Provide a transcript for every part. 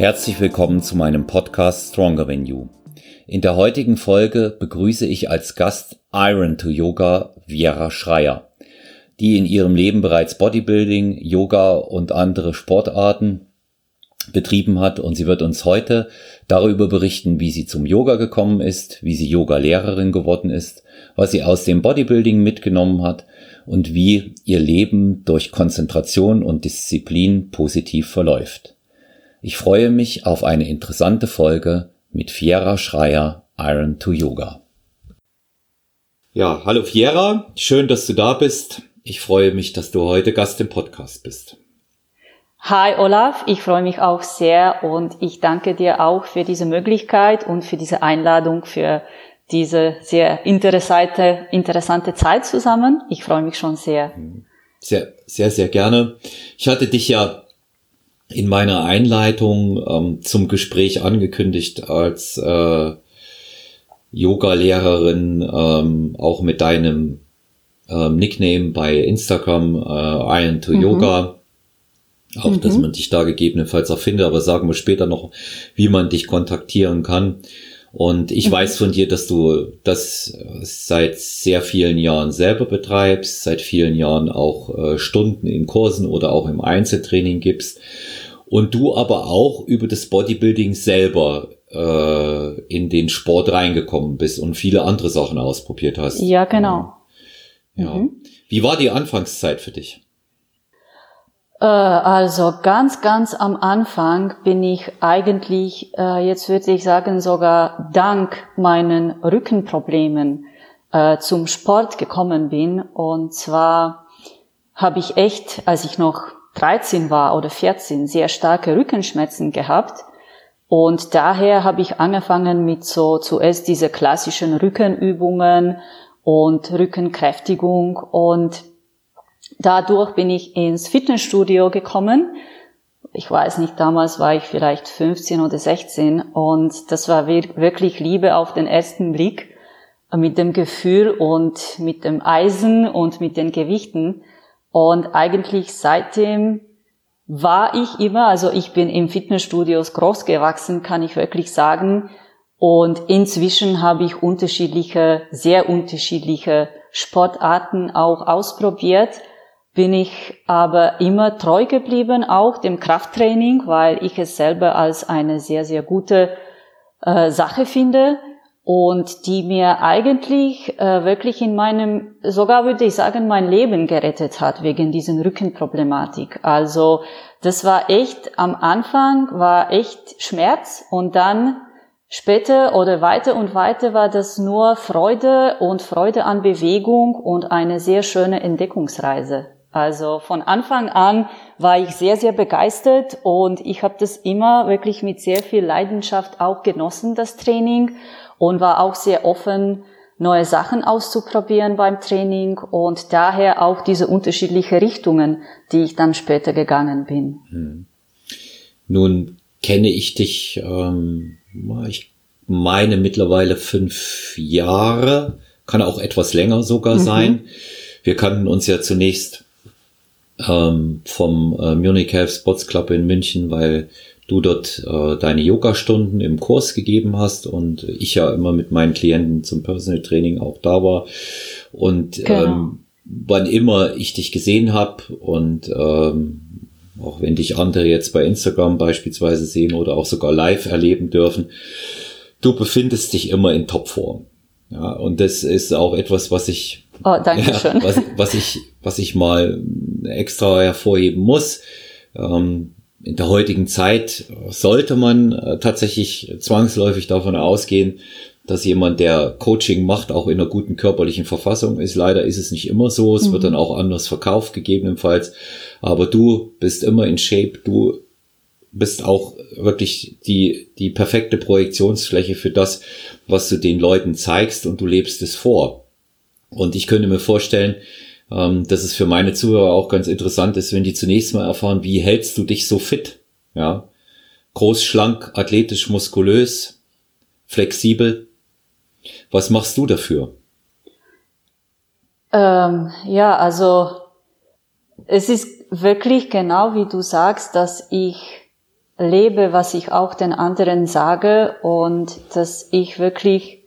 Herzlich willkommen zu meinem Podcast Stronger Than You. In der heutigen Folge begrüße ich als Gast Iron to Yoga Viera Schreier, die in ihrem Leben bereits Bodybuilding, Yoga und andere Sportarten betrieben hat und sie wird uns heute darüber berichten, wie sie zum Yoga gekommen ist, wie sie Yoga-Lehrerin geworden ist, was sie aus dem Bodybuilding mitgenommen hat und wie ihr Leben durch Konzentration und Disziplin positiv verläuft. Ich freue mich auf eine interessante Folge mit Fiera Schreier Iron to Yoga. Ja, hallo Fiera, schön, dass du da bist. Ich freue mich, dass du heute Gast im Podcast bist. Hi Olaf, ich freue mich auch sehr und ich danke dir auch für diese Möglichkeit und für diese Einladung für diese sehr interessante, interessante Zeit zusammen. Ich freue mich schon sehr. Sehr, sehr, sehr gerne. Ich hatte dich ja in meiner Einleitung ähm, zum Gespräch angekündigt als äh, Yoga-Lehrerin, ähm, auch mit deinem ähm, Nickname bei Instagram, äh, Iron to mhm. Yoga. Auch, mhm. dass man dich da gegebenenfalls auch findet, aber sagen wir später noch, wie man dich kontaktieren kann. Und ich mhm. weiß von dir, dass du das seit sehr vielen Jahren selber betreibst, seit vielen Jahren auch äh, Stunden in Kursen oder auch im Einzeltraining gibst. Und du aber auch über das Bodybuilding selber äh, in den Sport reingekommen bist und viele andere Sachen ausprobiert hast. Ja, genau. Ja. Mhm. Wie war die Anfangszeit für dich? Äh, also ganz, ganz am Anfang bin ich eigentlich, äh, jetzt würde ich sagen, sogar dank meinen Rückenproblemen äh, zum Sport gekommen bin. Und zwar habe ich echt, als ich noch 13 war oder 14, sehr starke Rückenschmerzen gehabt. Und daher habe ich angefangen mit so zuerst diese klassischen Rückenübungen und Rückenkräftigung und dadurch bin ich ins Fitnessstudio gekommen. Ich weiß nicht, damals war ich vielleicht 15 oder 16 und das war wirklich Liebe auf den ersten Blick mit dem Gefühl und mit dem Eisen und mit den Gewichten. Und eigentlich seitdem war ich immer, also ich bin im Fitnessstudios groß gewachsen, kann ich wirklich sagen. Und inzwischen habe ich unterschiedliche, sehr unterschiedliche Sportarten auch ausprobiert bin ich aber immer treu geblieben, auch dem Krafttraining, weil ich es selber als eine sehr, sehr gute äh, Sache finde und die mir eigentlich äh, wirklich in meinem, sogar würde ich sagen, mein Leben gerettet hat wegen diesen Rückenproblematik. Also das war echt, am Anfang war echt Schmerz und dann Später oder weiter und weiter war das nur Freude und Freude an Bewegung und eine sehr schöne Entdeckungsreise. Also von Anfang an war ich sehr, sehr begeistert und ich habe das immer wirklich mit sehr viel Leidenschaft auch genossen, das Training, und war auch sehr offen, neue Sachen auszuprobieren beim Training und daher auch diese unterschiedlichen Richtungen, die ich dann später gegangen bin. Hm. Nun kenne ich dich, ähm, ich meine mittlerweile fünf Jahre, kann auch etwas länger sogar mhm. sein. Wir kannten uns ja zunächst ähm, vom äh, Munich Health Sports Club in München, weil du dort äh, deine Yoga-Stunden im Kurs gegeben hast und ich ja immer mit meinen Klienten zum Personal Training auch da war. Und genau. ähm, wann immer ich dich gesehen habe und ähm, auch wenn dich andere jetzt bei Instagram beispielsweise sehen oder auch sogar live erleben dürfen, du befindest dich immer in Topform. Ja, und das ist auch etwas, was ich Oh, danke schön. Ja, was, was, ich, was ich mal extra hervorheben muss. Ähm, in der heutigen Zeit sollte man äh, tatsächlich zwangsläufig davon ausgehen, dass jemand, der Coaching macht, auch in einer guten körperlichen Verfassung ist. Leider ist es nicht immer so. Es mhm. wird dann auch anders verkauft, gegebenenfalls. Aber du bist immer in Shape. Du bist auch wirklich die, die perfekte Projektionsfläche für das, was du den Leuten zeigst und du lebst es vor. Und ich könnte mir vorstellen, ähm, dass es für meine Zuhörer auch ganz interessant ist, wenn die zunächst mal erfahren, wie hältst du dich so fit? Ja, groß, schlank, athletisch, muskulös, flexibel. Was machst du dafür? Ähm, ja, also es ist wirklich genau wie du sagst, dass ich lebe, was ich auch den anderen sage und dass ich wirklich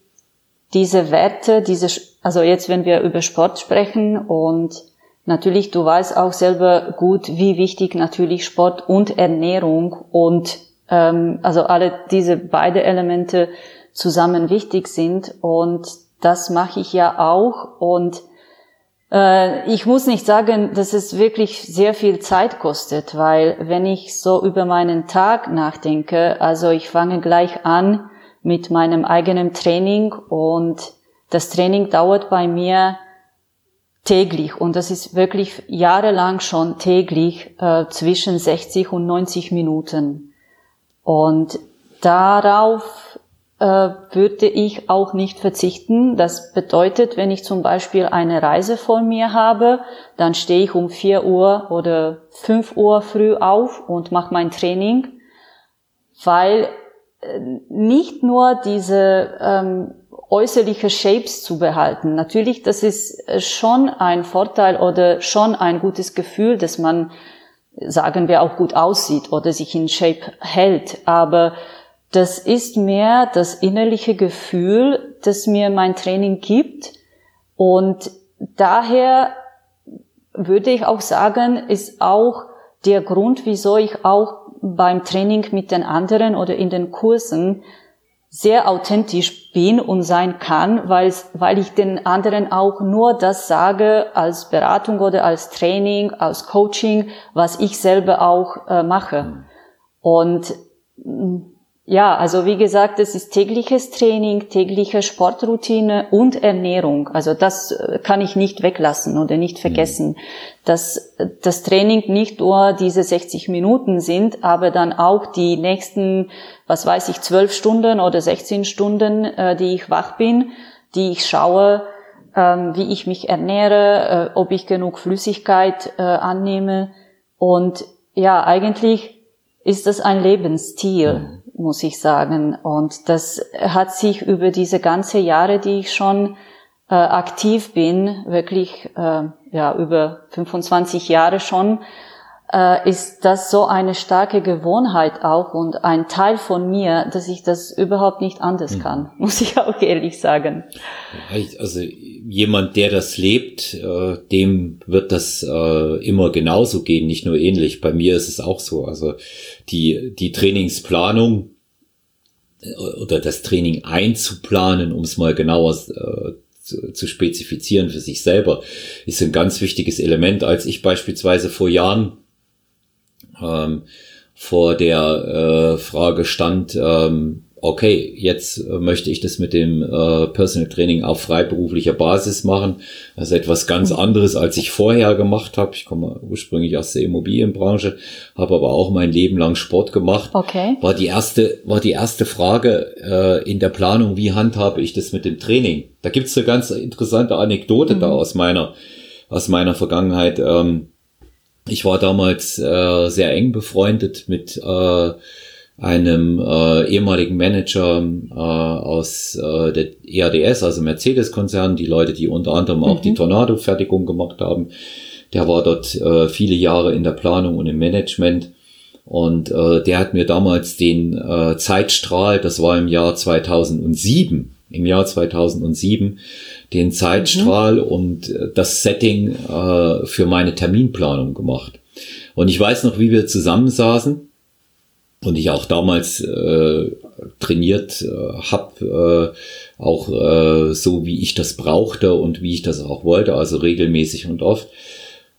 diese Werte, diese, also jetzt, wenn wir über Sport sprechen und natürlich, du weißt auch selber gut, wie wichtig natürlich Sport und Ernährung und ähm, also alle diese beide Elemente zusammen wichtig sind und das mache ich ja auch und äh, ich muss nicht sagen, dass es wirklich sehr viel Zeit kostet, weil wenn ich so über meinen Tag nachdenke, also ich fange gleich an mit meinem eigenen Training und das Training dauert bei mir täglich und das ist wirklich jahrelang schon täglich äh, zwischen 60 und 90 Minuten. Und darauf äh, würde ich auch nicht verzichten. Das bedeutet, wenn ich zum Beispiel eine Reise vor mir habe, dann stehe ich um 4 Uhr oder 5 Uhr früh auf und mache mein Training, weil äh, nicht nur diese ähm, äußerliche Shapes zu behalten. Natürlich, das ist äh, schon ein Vorteil oder schon ein gutes Gefühl, dass man sagen wir auch gut aussieht oder sich in Shape hält. Aber das ist mehr das innerliche Gefühl, das mir mein Training gibt. Und daher würde ich auch sagen, ist auch der Grund, wieso ich auch beim Training mit den anderen oder in den Kursen sehr authentisch bin und sein kann, weil, weil ich den anderen auch nur das sage als Beratung oder als Training, als Coaching, was ich selber auch äh, mache. Und mm, ja, also wie gesagt, es ist tägliches Training, tägliche Sportroutine und Ernährung. Also das äh, kann ich nicht weglassen oder nicht vergessen, mhm. dass das Training nicht nur diese 60 Minuten sind, aber dann auch die nächsten, was weiß ich, 12 Stunden oder 16 Stunden, äh, die ich wach bin, die ich schaue, ähm, wie ich mich ernähre, äh, ob ich genug Flüssigkeit annehme. Und ja, eigentlich ist das ein Lebensstil. Mhm muss ich sagen. Und das hat sich über diese ganze Jahre, die ich schon äh, aktiv bin, wirklich äh, ja über 25 Jahre schon, ist das so eine starke Gewohnheit auch und ein Teil von mir, dass ich das überhaupt nicht anders mhm. kann, muss ich auch ehrlich sagen. Also jemand, der das lebt, äh, dem wird das äh, immer genauso gehen, nicht nur ähnlich. Bei mir ist es auch so. Also die, die Trainingsplanung äh, oder das Training einzuplanen, um es mal genauer äh, zu, zu spezifizieren für sich selber, ist ein ganz wichtiges Element. Als ich beispielsweise vor Jahren ähm, vor der äh, Frage stand, ähm, okay, jetzt äh, möchte ich das mit dem äh, Personal Training auf freiberuflicher Basis machen. Ist etwas ganz mhm. anderes, als ich vorher gemacht habe. Ich komme ursprünglich aus der Immobilienbranche, habe aber auch mein Leben lang Sport gemacht. Okay. War die erste, war die erste Frage äh, in der Planung, wie handhabe ich das mit dem Training? Da gibt's eine ganz interessante Anekdote mhm. da aus meiner, aus meiner Vergangenheit. Ähm, ich war damals äh, sehr eng befreundet mit äh, einem äh, ehemaligen Manager äh, aus äh, der EADS, also Mercedes-Konzern, die Leute, die unter anderem mhm. auch die mhm. Tornado-Fertigung gemacht haben. Der war dort äh, viele Jahre in der Planung und im Management. Und äh, der hat mir damals den äh, Zeitstrahl, das war im Jahr 2007, im Jahr 2007, den Zeitstrahl mhm. und äh, das Setting äh, für meine Terminplanung gemacht. Und ich weiß noch, wie wir zusammensaßen und ich auch damals äh, trainiert äh, habe, äh, auch äh, so wie ich das brauchte und wie ich das auch wollte, also regelmäßig und oft.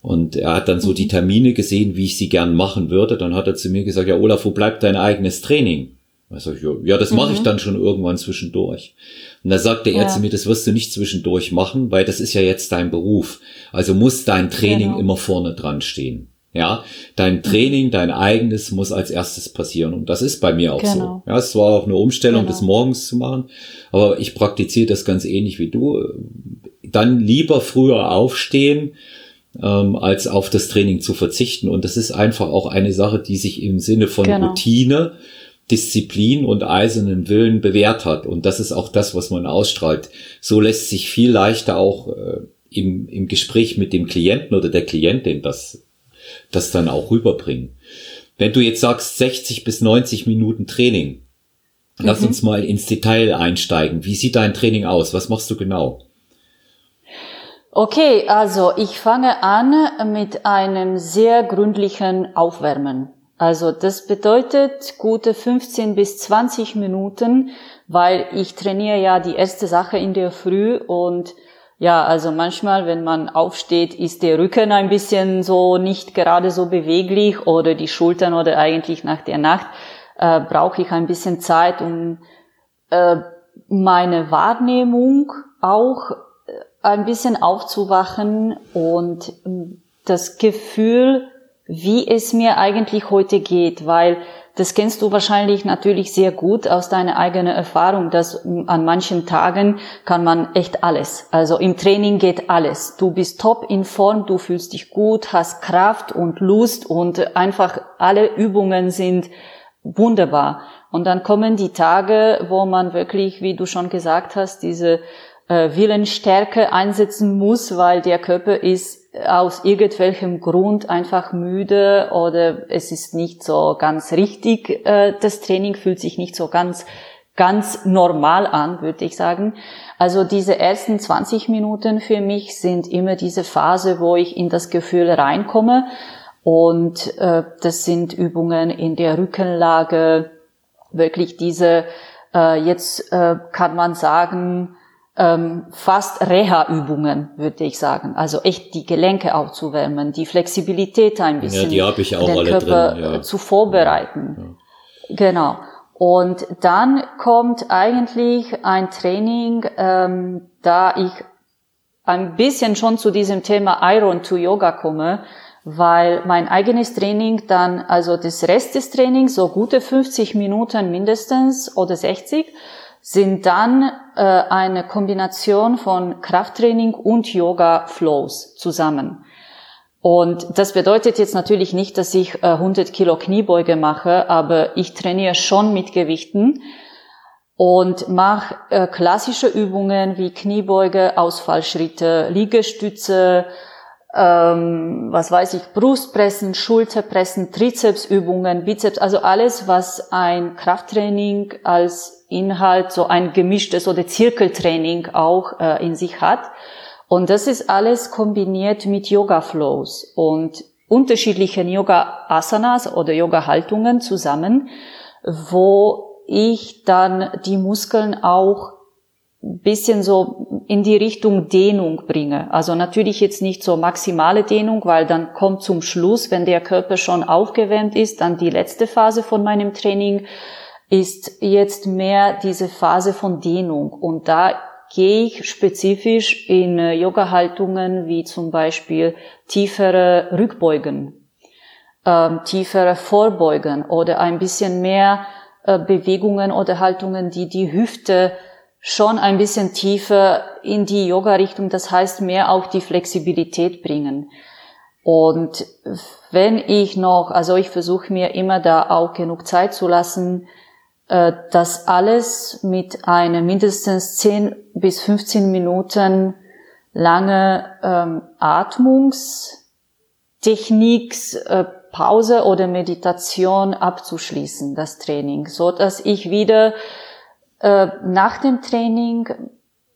Und er hat dann so die Termine gesehen, wie ich sie gern machen würde. Dann hat er zu mir gesagt, ja Olaf, wo bleibt dein eigenes Training? Also, ja, das mache ich mhm. dann schon irgendwann zwischendurch. Und da sagte ja. er zu mir, das wirst du nicht zwischendurch machen, weil das ist ja jetzt dein Beruf. Also muss dein Training genau. immer vorne dran stehen. Ja, dein Training, dein eigenes muss als erstes passieren. Und das ist bei mir auch genau. so. Ja, es war auch eine Umstellung, genau. das morgens zu machen. Aber ich praktiziere das ganz ähnlich wie du. Dann lieber früher aufstehen, ähm, als auf das Training zu verzichten. Und das ist einfach auch eine Sache, die sich im Sinne von genau. Routine, Disziplin und eisernen Willen bewährt hat. Und das ist auch das, was man ausstrahlt. So lässt sich viel leichter auch äh, im, im Gespräch mit dem Klienten oder der Klientin das das dann auch rüberbringen. Wenn du jetzt sagst 60 bis 90 Minuten Training, lass mhm. uns mal ins Detail einsteigen. Wie sieht dein Training aus? Was machst du genau? Okay, also ich fange an mit einem sehr gründlichen Aufwärmen. Also das bedeutet gute 15 bis 20 Minuten, weil ich trainiere ja die erste Sache in der Früh und ja, also manchmal, wenn man aufsteht, ist der Rücken ein bisschen so nicht gerade so beweglich oder die Schultern oder eigentlich nach der Nacht äh, brauche ich ein bisschen Zeit, um äh, meine Wahrnehmung auch äh, ein bisschen aufzuwachen und ähm, das Gefühl, wie es mir eigentlich heute geht, weil das kennst du wahrscheinlich natürlich sehr gut aus deiner eigenen Erfahrung, dass an manchen Tagen kann man echt alles. Also im Training geht alles. Du bist top in Form, du fühlst dich gut, hast Kraft und Lust und einfach alle Übungen sind wunderbar. Und dann kommen die Tage, wo man wirklich, wie du schon gesagt hast, diese äh, Willensstärke einsetzen muss, weil der Körper ist aus irgendwelchem Grund einfach müde oder es ist nicht so ganz richtig, äh, das Training fühlt sich nicht so ganz ganz normal an, würde ich sagen. Also diese ersten 20 Minuten für mich sind immer diese Phase, wo ich in das Gefühl reinkomme. Und äh, das sind Übungen in der Rückenlage, wirklich diese, äh, jetzt kann man sagen, ähm, fast Reha-Übungen, würde ich sagen. Also echt die Gelenke aufzuwärmen, die Flexibilität ein bisschen ja, die ich auch den alle Körper drin, ja. zu vorbereiten. Ja. Genau. Und dann kommt eigentlich ein Training, ähm, da ich ein bisschen schon zu diesem Thema Iron to Yoga komme, weil mein eigenes Training dann, also das Rest des Trainings, so gute 50 Minuten mindestens oder 60, sind dann äh, eine Kombination von Krafttraining und Yoga Flows zusammen. Und das bedeutet jetzt natürlich nicht, dass ich äh, 100 Kilo Kniebeuge mache, aber ich trainiere schon mit Gewichten und mache äh, klassische Übungen wie Kniebeuge, Ausfallschritte, Liegestütze, ähm, was weiß ich, Brustpressen, Schulterpressen, Trizepsübungen, Bizeps, also alles, was ein Krafttraining als Inhalt so ein gemischtes oder Zirkeltraining auch äh, in sich hat. Und das ist alles kombiniert mit Yoga-Flows und unterschiedlichen Yoga-Asanas oder Yoga-Haltungen zusammen, wo ich dann die Muskeln auch bisschen so in die Richtung Dehnung bringe. Also natürlich jetzt nicht so maximale Dehnung, weil dann kommt zum Schluss, wenn der Körper schon aufgewärmt ist, dann die letzte Phase von meinem Training, ist jetzt mehr diese Phase von Dehnung. Und da gehe ich spezifisch in äh, Yoga-Haltungen wie zum Beispiel tiefere Rückbeugen, ähm, tiefere Vorbeugen oder ein bisschen mehr äh, Bewegungen oder Haltungen, die die Hüfte schon ein bisschen tiefer in die Yoga-Richtung, das heißt mehr auch die Flexibilität bringen. Und wenn ich noch, also ich versuche mir immer da auch genug Zeit zu lassen, äh, das alles mit einer mindestens 10 bis 15 Minuten lange ähm, äh, oder Meditation abzuschließen, das Training, so dass ich wieder äh, nach dem Training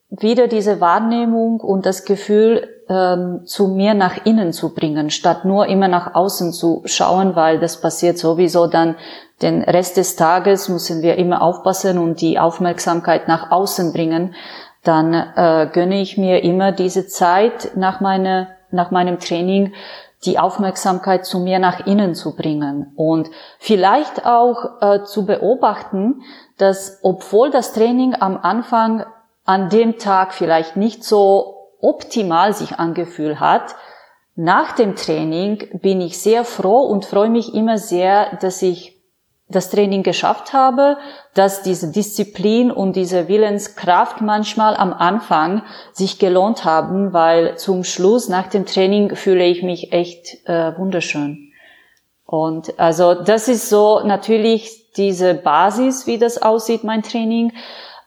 wieder diese Wahrnehmung und das Gefühl ähm, zu mir nach innen zu bringen, statt nur immer nach außen zu schauen, weil das passiert sowieso dann den Rest des Tages müssen wir immer aufpassen und die Aufmerksamkeit nach außen bringen. Dann äh, gönne ich mir immer diese Zeit nach, meine, nach meinem Training, die Aufmerksamkeit zu mir nach innen zu bringen und vielleicht auch äh, zu beobachten, dass obwohl das Training am Anfang an dem Tag vielleicht nicht so optimal sich angefühlt hat, nach dem Training bin ich sehr froh und freue mich immer sehr, dass ich das Training geschafft habe, dass diese Disziplin und diese Willenskraft manchmal am Anfang sich gelohnt haben, weil zum Schluss nach dem Training fühle ich mich echt äh, wunderschön. Und also das ist so natürlich diese Basis, wie das aussieht, mein Training.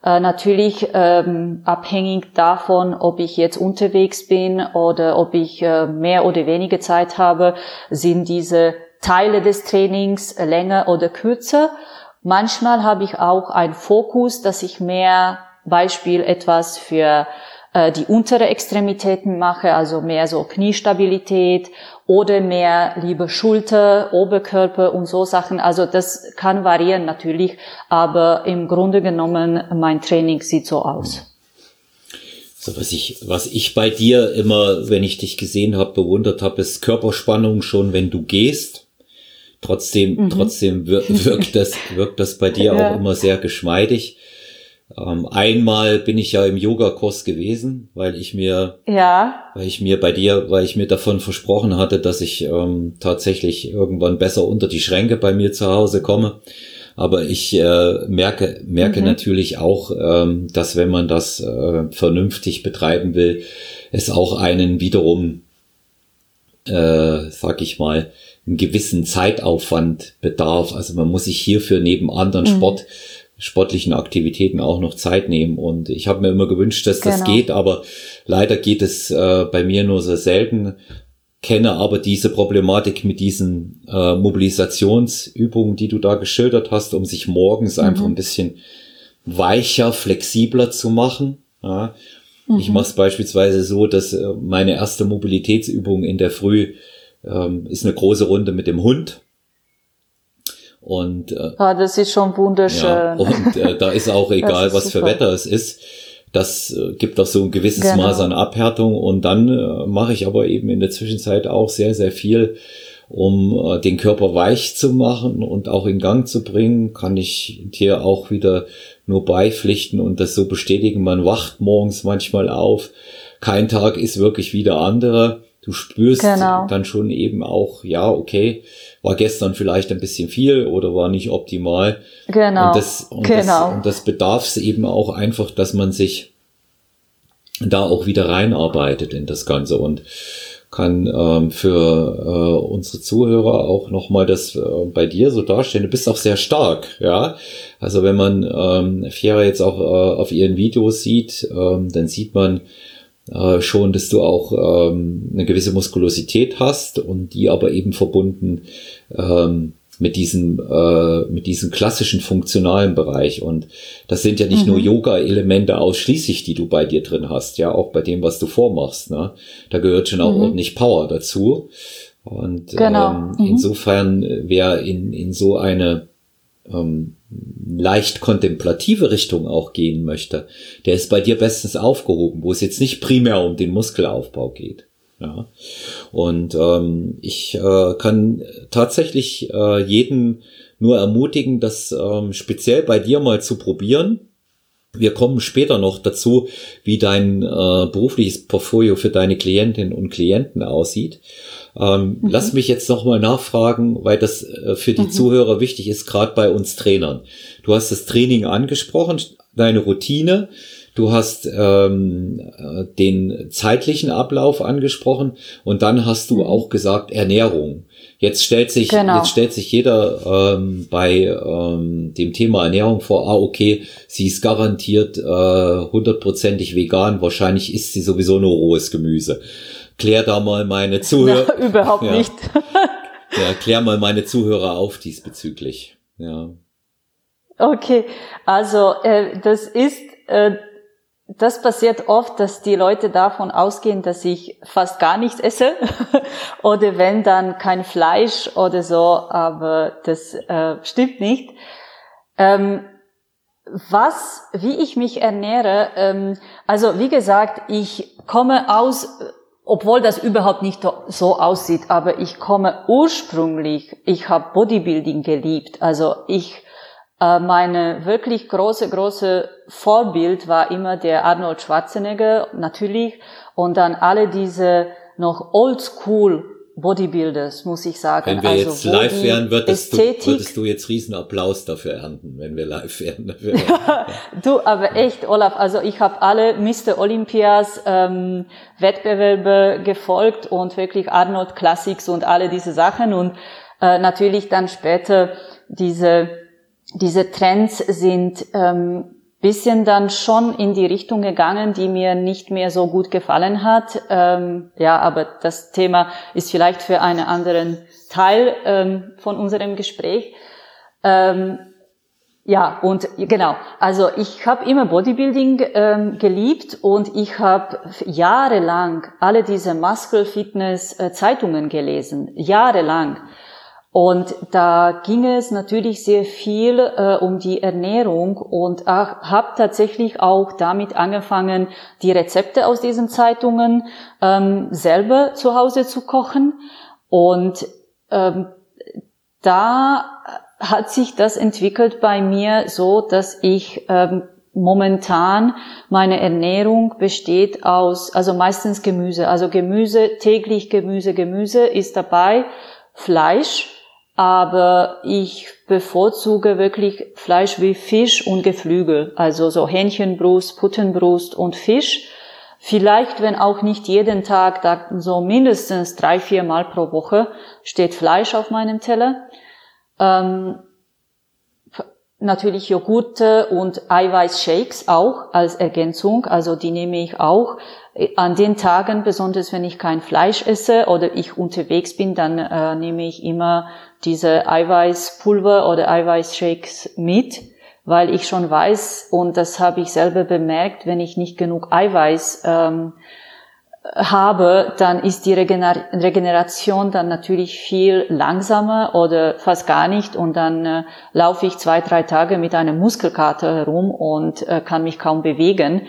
Äh, natürlich ähm, abhängig davon, ob ich jetzt unterwegs bin oder ob ich äh, mehr oder weniger Zeit habe, sind diese Teile des Trainings länger oder kürzer. Manchmal habe ich auch einen Fokus, dass ich mehr Beispiel etwas für äh, die untere Extremitäten mache, also mehr so Kniestabilität oder mehr lieber Schulter, Oberkörper und so Sachen. Also das kann variieren natürlich, aber im Grunde genommen mein Training sieht so aus. So, was ich, was ich bei dir immer, wenn ich dich gesehen habe, bewundert habe, ist Körperspannung schon, wenn du gehst. Trotzdem, mhm. trotzdem wirkt das, wirkt das bei dir ja. auch immer sehr geschmeidig. Ähm, einmal bin ich ja im Yogakurs gewesen, weil ich mir, ja. weil ich mir bei dir, weil ich mir davon versprochen hatte, dass ich ähm, tatsächlich irgendwann besser unter die Schränke bei mir zu Hause komme. Aber ich äh, merke, merke mhm. natürlich auch, ähm, dass wenn man das äh, vernünftig betreiben will, es auch einen wiederum, äh, sag ich mal, einen gewissen Zeitaufwand bedarf. Also man muss sich hierfür neben anderen mhm. Sport sportlichen Aktivitäten auch noch Zeit nehmen. Und ich habe mir immer gewünscht, dass genau. das geht, aber leider geht es äh, bei mir nur sehr selten. Kenne aber diese Problematik mit diesen äh, Mobilisationsübungen, die du da geschildert hast, um sich morgens mhm. einfach ein bisschen weicher, flexibler zu machen. Ja. Mhm. Ich mache es beispielsweise so, dass äh, meine erste Mobilitätsübung in der Früh ähm, ist eine große Runde mit dem Hund. Und äh, ah, das ist schon wunderschön. Ja, und äh, da ist auch egal, ist was super. für Wetter es ist. Das äh, gibt auch so ein gewisses genau. Maß an Abhärtung. Und dann äh, mache ich aber eben in der Zwischenzeit auch sehr, sehr viel, um äh, den Körper weich zu machen und auch in Gang zu bringen. Kann ich dir auch wieder nur beipflichten und das so bestätigen. Man wacht morgens manchmal auf. Kein Tag ist wirklich wie der andere. Du spürst genau. dann schon eben auch, ja, okay, war gestern vielleicht ein bisschen viel oder war nicht optimal. Genau. Und das, und genau. das, und das bedarf es eben auch einfach, dass man sich da auch wieder reinarbeitet in das Ganze und kann ähm, für äh, unsere Zuhörer auch nochmal das äh, bei dir so darstellen. Du bist auch sehr stark, ja. Also wenn man ähm, Fiera jetzt auch äh, auf ihren Videos sieht, ähm, dann sieht man, äh, schon, dass du auch ähm, eine gewisse Muskulosität hast und die aber eben verbunden ähm, mit diesem äh, mit diesem klassischen funktionalen Bereich und das sind ja nicht mhm. nur Yoga-Elemente ausschließlich, die du bei dir drin hast, ja auch bei dem, was du vormachst. Ne? Da gehört schon auch mhm. ordentlich Power dazu und genau. ähm, mhm. insofern wer in in so eine ähm, leicht kontemplative Richtung auch gehen möchte, der ist bei dir bestens aufgehoben, wo es jetzt nicht primär um den Muskelaufbau geht. Ja. Und ähm, ich äh, kann tatsächlich äh, jeden nur ermutigen, das ähm, speziell bei dir mal zu probieren. Wir kommen später noch dazu, wie dein äh, berufliches Portfolio für deine Klientinnen und Klienten aussieht. Ähm, mhm. Lass mich jetzt nochmal nachfragen, weil das äh, für die mhm. Zuhörer wichtig ist, gerade bei uns Trainern. Du hast das Training angesprochen, deine Routine. Du hast ähm, äh, den zeitlichen Ablauf angesprochen und dann hast du mhm. auch gesagt Ernährung. Jetzt stellt sich genau. jetzt stellt sich jeder ähm, bei ähm, dem Thema Ernährung vor. Ah, okay, sie ist garantiert äh, hundertprozentig äh, vegan. Wahrscheinlich isst sie sowieso nur rohes Gemüse klär da mal meine Zuhörer. Na, überhaupt ja. nicht. ja, klär mal meine Zuhörer auf diesbezüglich. Ja. Okay, also äh, das ist, äh, das passiert oft, dass die Leute davon ausgehen, dass ich fast gar nichts esse oder wenn dann kein Fleisch oder so, aber das äh, stimmt nicht. Ähm, was, wie ich mich ernähre, ähm, also wie gesagt, ich komme aus obwohl das überhaupt nicht so aussieht, aber ich komme ursprünglich, ich habe Bodybuilding geliebt. Also ich, äh, meine wirklich große, große Vorbild war immer der Arnold Schwarzenegger, natürlich, und dann alle diese noch Oldschool Bodybuilders, muss ich sagen. Wenn wir also, jetzt live wären, würdest, du, würdest du jetzt riesen Applaus dafür ernten, wenn wir live wären. du, aber echt, Olaf, also ich habe alle Mr. Olympias ähm, Wettbewerbe gefolgt und wirklich Arnold Classics und alle diese Sachen und äh, natürlich dann später diese diese Trends sind ähm, bisschen dann schon in die Richtung gegangen, die mir nicht mehr so gut gefallen hat. Ähm, ja, aber das Thema ist vielleicht für einen anderen Teil ähm, von unserem Gespräch. Ähm, ja, und genau, also ich habe immer Bodybuilding ähm, geliebt und ich habe jahrelang alle diese Muscle Fitness äh, Zeitungen gelesen, jahrelang. Und da ging es natürlich sehr viel äh, um die Ernährung und habe tatsächlich auch damit angefangen, die Rezepte aus diesen Zeitungen ähm, selber zu Hause zu kochen. Und ähm, da hat sich das entwickelt bei mir so, dass ich ähm, momentan meine Ernährung besteht aus, also meistens Gemüse, also Gemüse, täglich Gemüse, Gemüse ist dabei, Fleisch, aber ich bevorzuge wirklich Fleisch wie Fisch und Geflügel, also so Hähnchenbrust, Puttenbrust und Fisch. Vielleicht, wenn auch nicht jeden Tag, da so mindestens drei, vier Mal pro Woche steht Fleisch auf meinem Teller. Ähm, natürlich Joghurte und Eiweißshakes auch als Ergänzung, also die nehme ich auch an den Tagen, besonders wenn ich kein Fleisch esse oder ich unterwegs bin, dann äh, nehme ich immer diese Eiweißpulver oder Eiweißshakes mit, weil ich schon weiß, und das habe ich selber bemerkt, wenn ich nicht genug Eiweiß ähm, habe, dann ist die Regener Regeneration dann natürlich viel langsamer oder fast gar nicht. Und dann äh, laufe ich zwei, drei Tage mit einer Muskelkater herum und äh, kann mich kaum bewegen,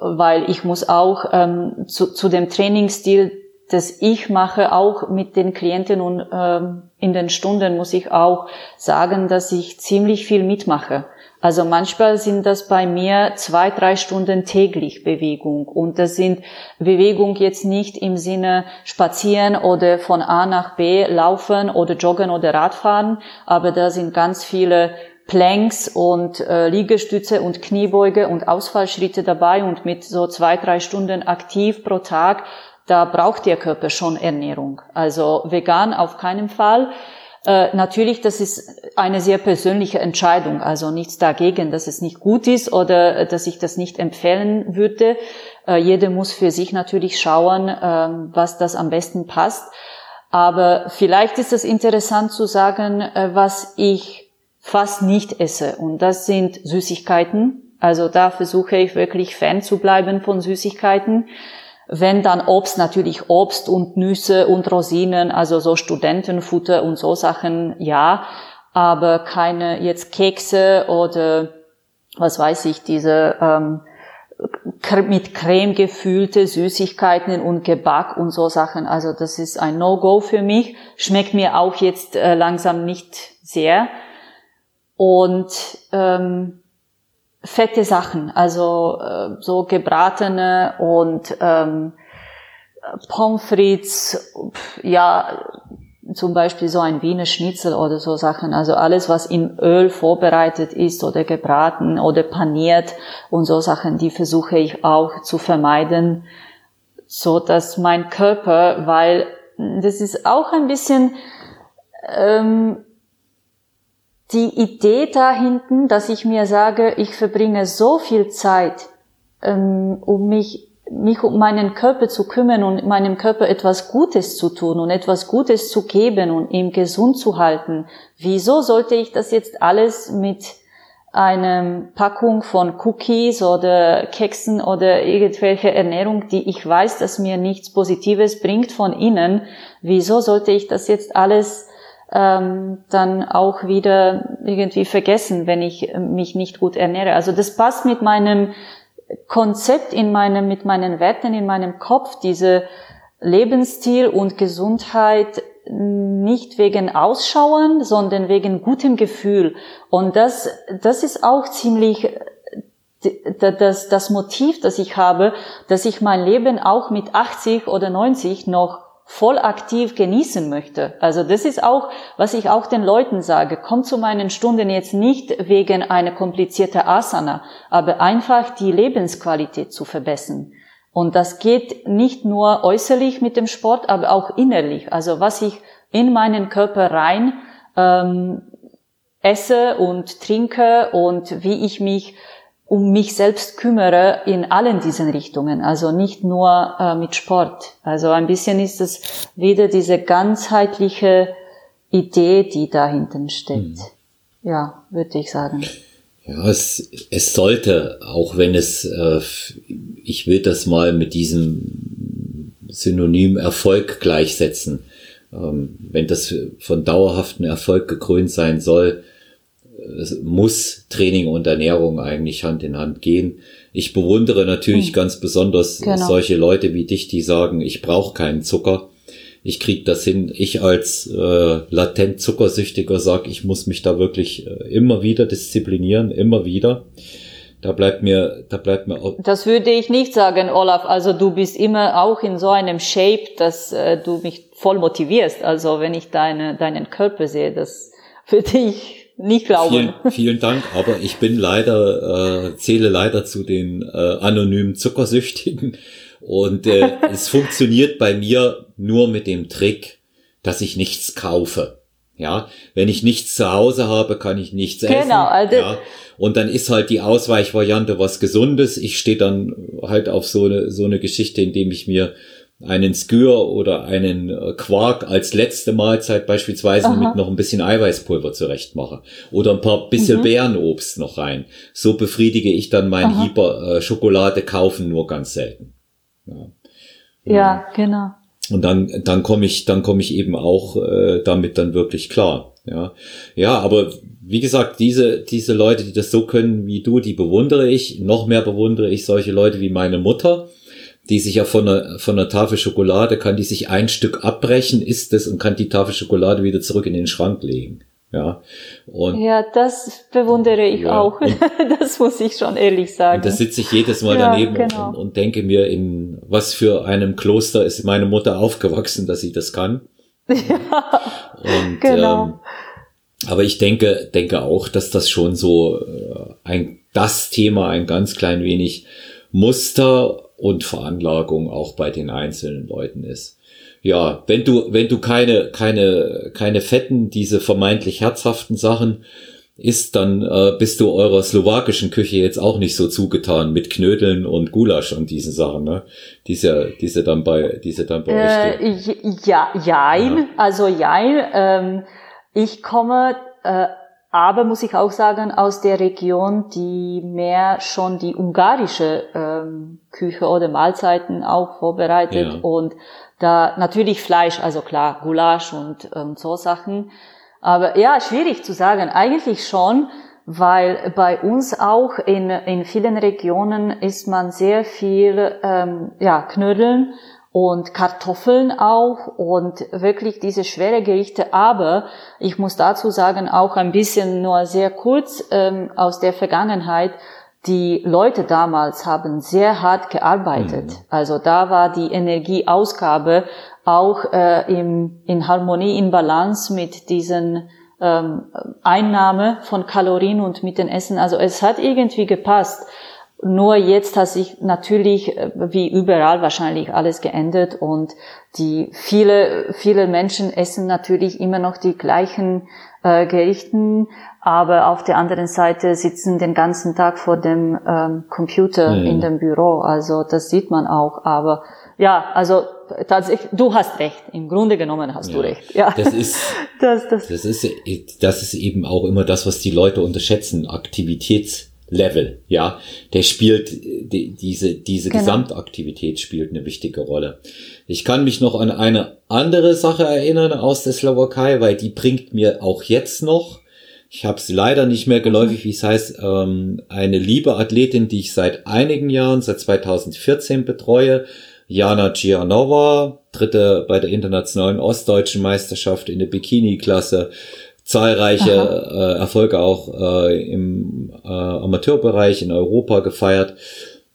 weil ich muss auch ähm, zu, zu dem Trainingsstil, das ich mache, auch mit den Klienten und ähm, in den Stunden muss ich auch sagen, dass ich ziemlich viel mitmache. Also manchmal sind das bei mir zwei, drei Stunden täglich Bewegung. Und das sind Bewegung jetzt nicht im Sinne spazieren oder von A nach B laufen oder joggen oder Radfahren, aber da sind ganz viele Planks und äh, Liegestütze und Kniebeuge und Ausfallschritte dabei und mit so zwei, drei Stunden aktiv pro Tag, da braucht der Körper schon Ernährung. Also vegan auf keinen Fall. Äh, natürlich, das ist eine sehr persönliche Entscheidung, also nichts dagegen, dass es nicht gut ist oder äh, dass ich das nicht empfehlen würde. Äh, jeder muss für sich natürlich schauen, ähm, was das am besten passt. Aber vielleicht ist es interessant zu sagen, äh, was ich fast nicht esse. Und das sind Süßigkeiten. Also da versuche ich wirklich Fan zu bleiben von Süßigkeiten. Wenn dann Obst, natürlich Obst und Nüsse und Rosinen, also so Studentenfutter und so Sachen, ja, aber keine jetzt Kekse oder was weiß ich, diese ähm, mit Creme gefüllte Süßigkeiten und Gebäck und so Sachen. Also das ist ein No-Go für mich. Schmeckt mir auch jetzt äh, langsam nicht sehr. Und ähm, fette Sachen, also äh, so gebratene und ähm, Pommes frites, ja, zum Beispiel so ein Wiener Schnitzel oder so Sachen, also alles, was in Öl vorbereitet ist oder gebraten oder paniert und so Sachen, die versuche ich auch zu vermeiden, so dass mein Körper, weil das ist auch ein bisschen ähm, die Idee da hinten, dass ich mir sage, ich verbringe so viel Zeit, ähm, um mich, mich um meinen Körper zu kümmern und meinem Körper etwas Gutes zu tun und etwas Gutes zu geben und ihn gesund zu halten. Wieso sollte ich das jetzt alles mit einer Packung von Cookies oder Keksen oder irgendwelche Ernährung, die ich weiß, dass mir nichts Positives bringt von innen, wieso sollte ich das jetzt alles ähm, dann auch wieder irgendwie vergessen, wenn ich mich nicht gut ernähre. Also das passt mit meinem Konzept in meinem, mit meinen Werten in meinem Kopf, diese Lebensstil und Gesundheit nicht wegen Ausschauen, sondern wegen gutem Gefühl. Und das, das ist auch ziemlich das, das Motiv, das ich habe, dass ich mein Leben auch mit 80 oder 90 noch voll aktiv genießen möchte. Also das ist auch, was ich auch den Leuten sage. Kommt zu meinen Stunden jetzt nicht wegen einer komplizierten Asana, aber einfach die Lebensqualität zu verbessern. Und das geht nicht nur äußerlich mit dem Sport, aber auch innerlich. Also was ich in meinen Körper rein ähm, esse und trinke und wie ich mich um mich selbst kümmere in allen diesen Richtungen, also nicht nur äh, mit Sport. Also ein bisschen ist es wieder diese ganzheitliche Idee, die dahinter steckt. Mhm. Ja, würde ich sagen. Ja, es, es sollte, auch wenn es, äh, ich will das mal mit diesem Synonym Erfolg gleichsetzen. Ähm, wenn das von dauerhaften Erfolg gekrönt sein soll, muss Training und Ernährung eigentlich Hand in Hand gehen. Ich bewundere natürlich hm. ganz besonders genau. solche Leute wie dich, die sagen, ich brauche keinen Zucker. Ich krieg das hin. Ich als äh, latent Zuckersüchtiger sag, ich muss mich da wirklich äh, immer wieder disziplinieren, immer wieder. Da bleibt mir, da bleibt mir. Auch das würde ich nicht sagen, Olaf. Also du bist immer auch in so einem Shape, dass äh, du mich voll motivierst. Also wenn ich deine, deinen Körper sehe, das würde ich nicht glauben. Vielen, vielen Dank, aber ich bin leider, äh, zähle leider zu den äh, anonymen Zuckersüchtigen und äh, es funktioniert bei mir nur mit dem Trick, dass ich nichts kaufe. Ja, wenn ich nichts zu Hause habe, kann ich nichts genau, essen. Genau, also ja. Und dann ist halt die Ausweichvariante was Gesundes. Ich stehe dann halt auf so eine, so eine Geschichte, indem ich mir einen Skür oder einen äh, Quark als letzte Mahlzeit beispielsweise Aha. mit noch ein bisschen Eiweißpulver zurecht mache. Oder ein paar bisschen mhm. Beerenobst noch rein. So befriedige ich dann mein. Hyper äh, Schokolade kaufen nur ganz selten. Ja, ja genau. Und dann, dann komme ich, dann komme ich eben auch äh, damit dann wirklich klar. Ja, ja, aber wie gesagt, diese, diese Leute, die das so können wie du, die bewundere ich. Noch mehr bewundere ich solche Leute wie meine Mutter, die sich ja von einer, von einer Tafel Schokolade kann die sich ein Stück abbrechen, isst es und kann die Tafel Schokolade wieder zurück in den Schrank legen. Ja, und, ja das bewundere ich ja, auch. das muss ich schon ehrlich sagen. Und da sitze ich jedes Mal ja, daneben genau. und, und, denke mir, in was für einem Kloster ist meine Mutter aufgewachsen, dass sie das kann. Ja, und, genau. Ähm, aber ich denke, denke auch, dass das schon so äh, ein das Thema ein ganz klein wenig Muster und Veranlagung auch bei den einzelnen Leuten ist. Ja, wenn du, wenn du keine, keine, keine fetten, diese vermeintlich herzhaften Sachen isst, dann äh, bist du eurer slowakischen Küche jetzt auch nicht so zugetan mit Knödeln und Gulasch und diesen Sachen, ne? Diese, diese dann bei, diese dann bei äh, euch. Ja, jein, ja. also jein. Ähm, ich komme äh, aber muss ich auch sagen, aus der Region, die mehr schon die ungarische ähm, Küche oder Mahlzeiten auch vorbereitet ja. und da natürlich Fleisch, also klar, Gulasch und ähm, so Sachen. Aber ja, schwierig zu sagen. Eigentlich schon, weil bei uns auch in, in vielen Regionen isst man sehr viel ähm, ja, Knödeln und Kartoffeln auch und wirklich diese schwere Gerichte. Aber ich muss dazu sagen, auch ein bisschen nur sehr kurz ähm, aus der Vergangenheit. Die Leute damals haben sehr hart gearbeitet. Mhm. Also da war die Energieausgabe auch äh, im, in Harmonie, in Balance mit diesen ähm, Einnahme von Kalorien und mit den Essen. Also es hat irgendwie gepasst. Nur jetzt hat sich natürlich äh, wie überall wahrscheinlich alles geändert und die viele viele Menschen essen natürlich immer noch die gleichen äh, Gerichten, aber auf der anderen Seite sitzen den ganzen Tag vor dem ähm, Computer mhm. in dem Büro. Also das sieht man auch. Aber ja, also tatsächlich, du hast recht. Im Grunde genommen hast ja, du recht. Ja, das ist das, das, das ist das ist eben auch immer das, was die Leute unterschätzen. Aktivitäts Level, ja, der spielt, die, diese, diese genau. Gesamtaktivität spielt eine wichtige Rolle. Ich kann mich noch an eine andere Sache erinnern aus der Slowakei, weil die bringt mir auch jetzt noch, ich habe es leider nicht mehr geläufig, wie es heißt, ähm, eine liebe Athletin, die ich seit einigen Jahren, seit 2014 betreue, Jana Gianova, dritte bei der internationalen ostdeutschen Meisterschaft in der Bikini-Klasse, zahlreiche äh, Erfolge auch äh, im äh, Amateurbereich in Europa gefeiert.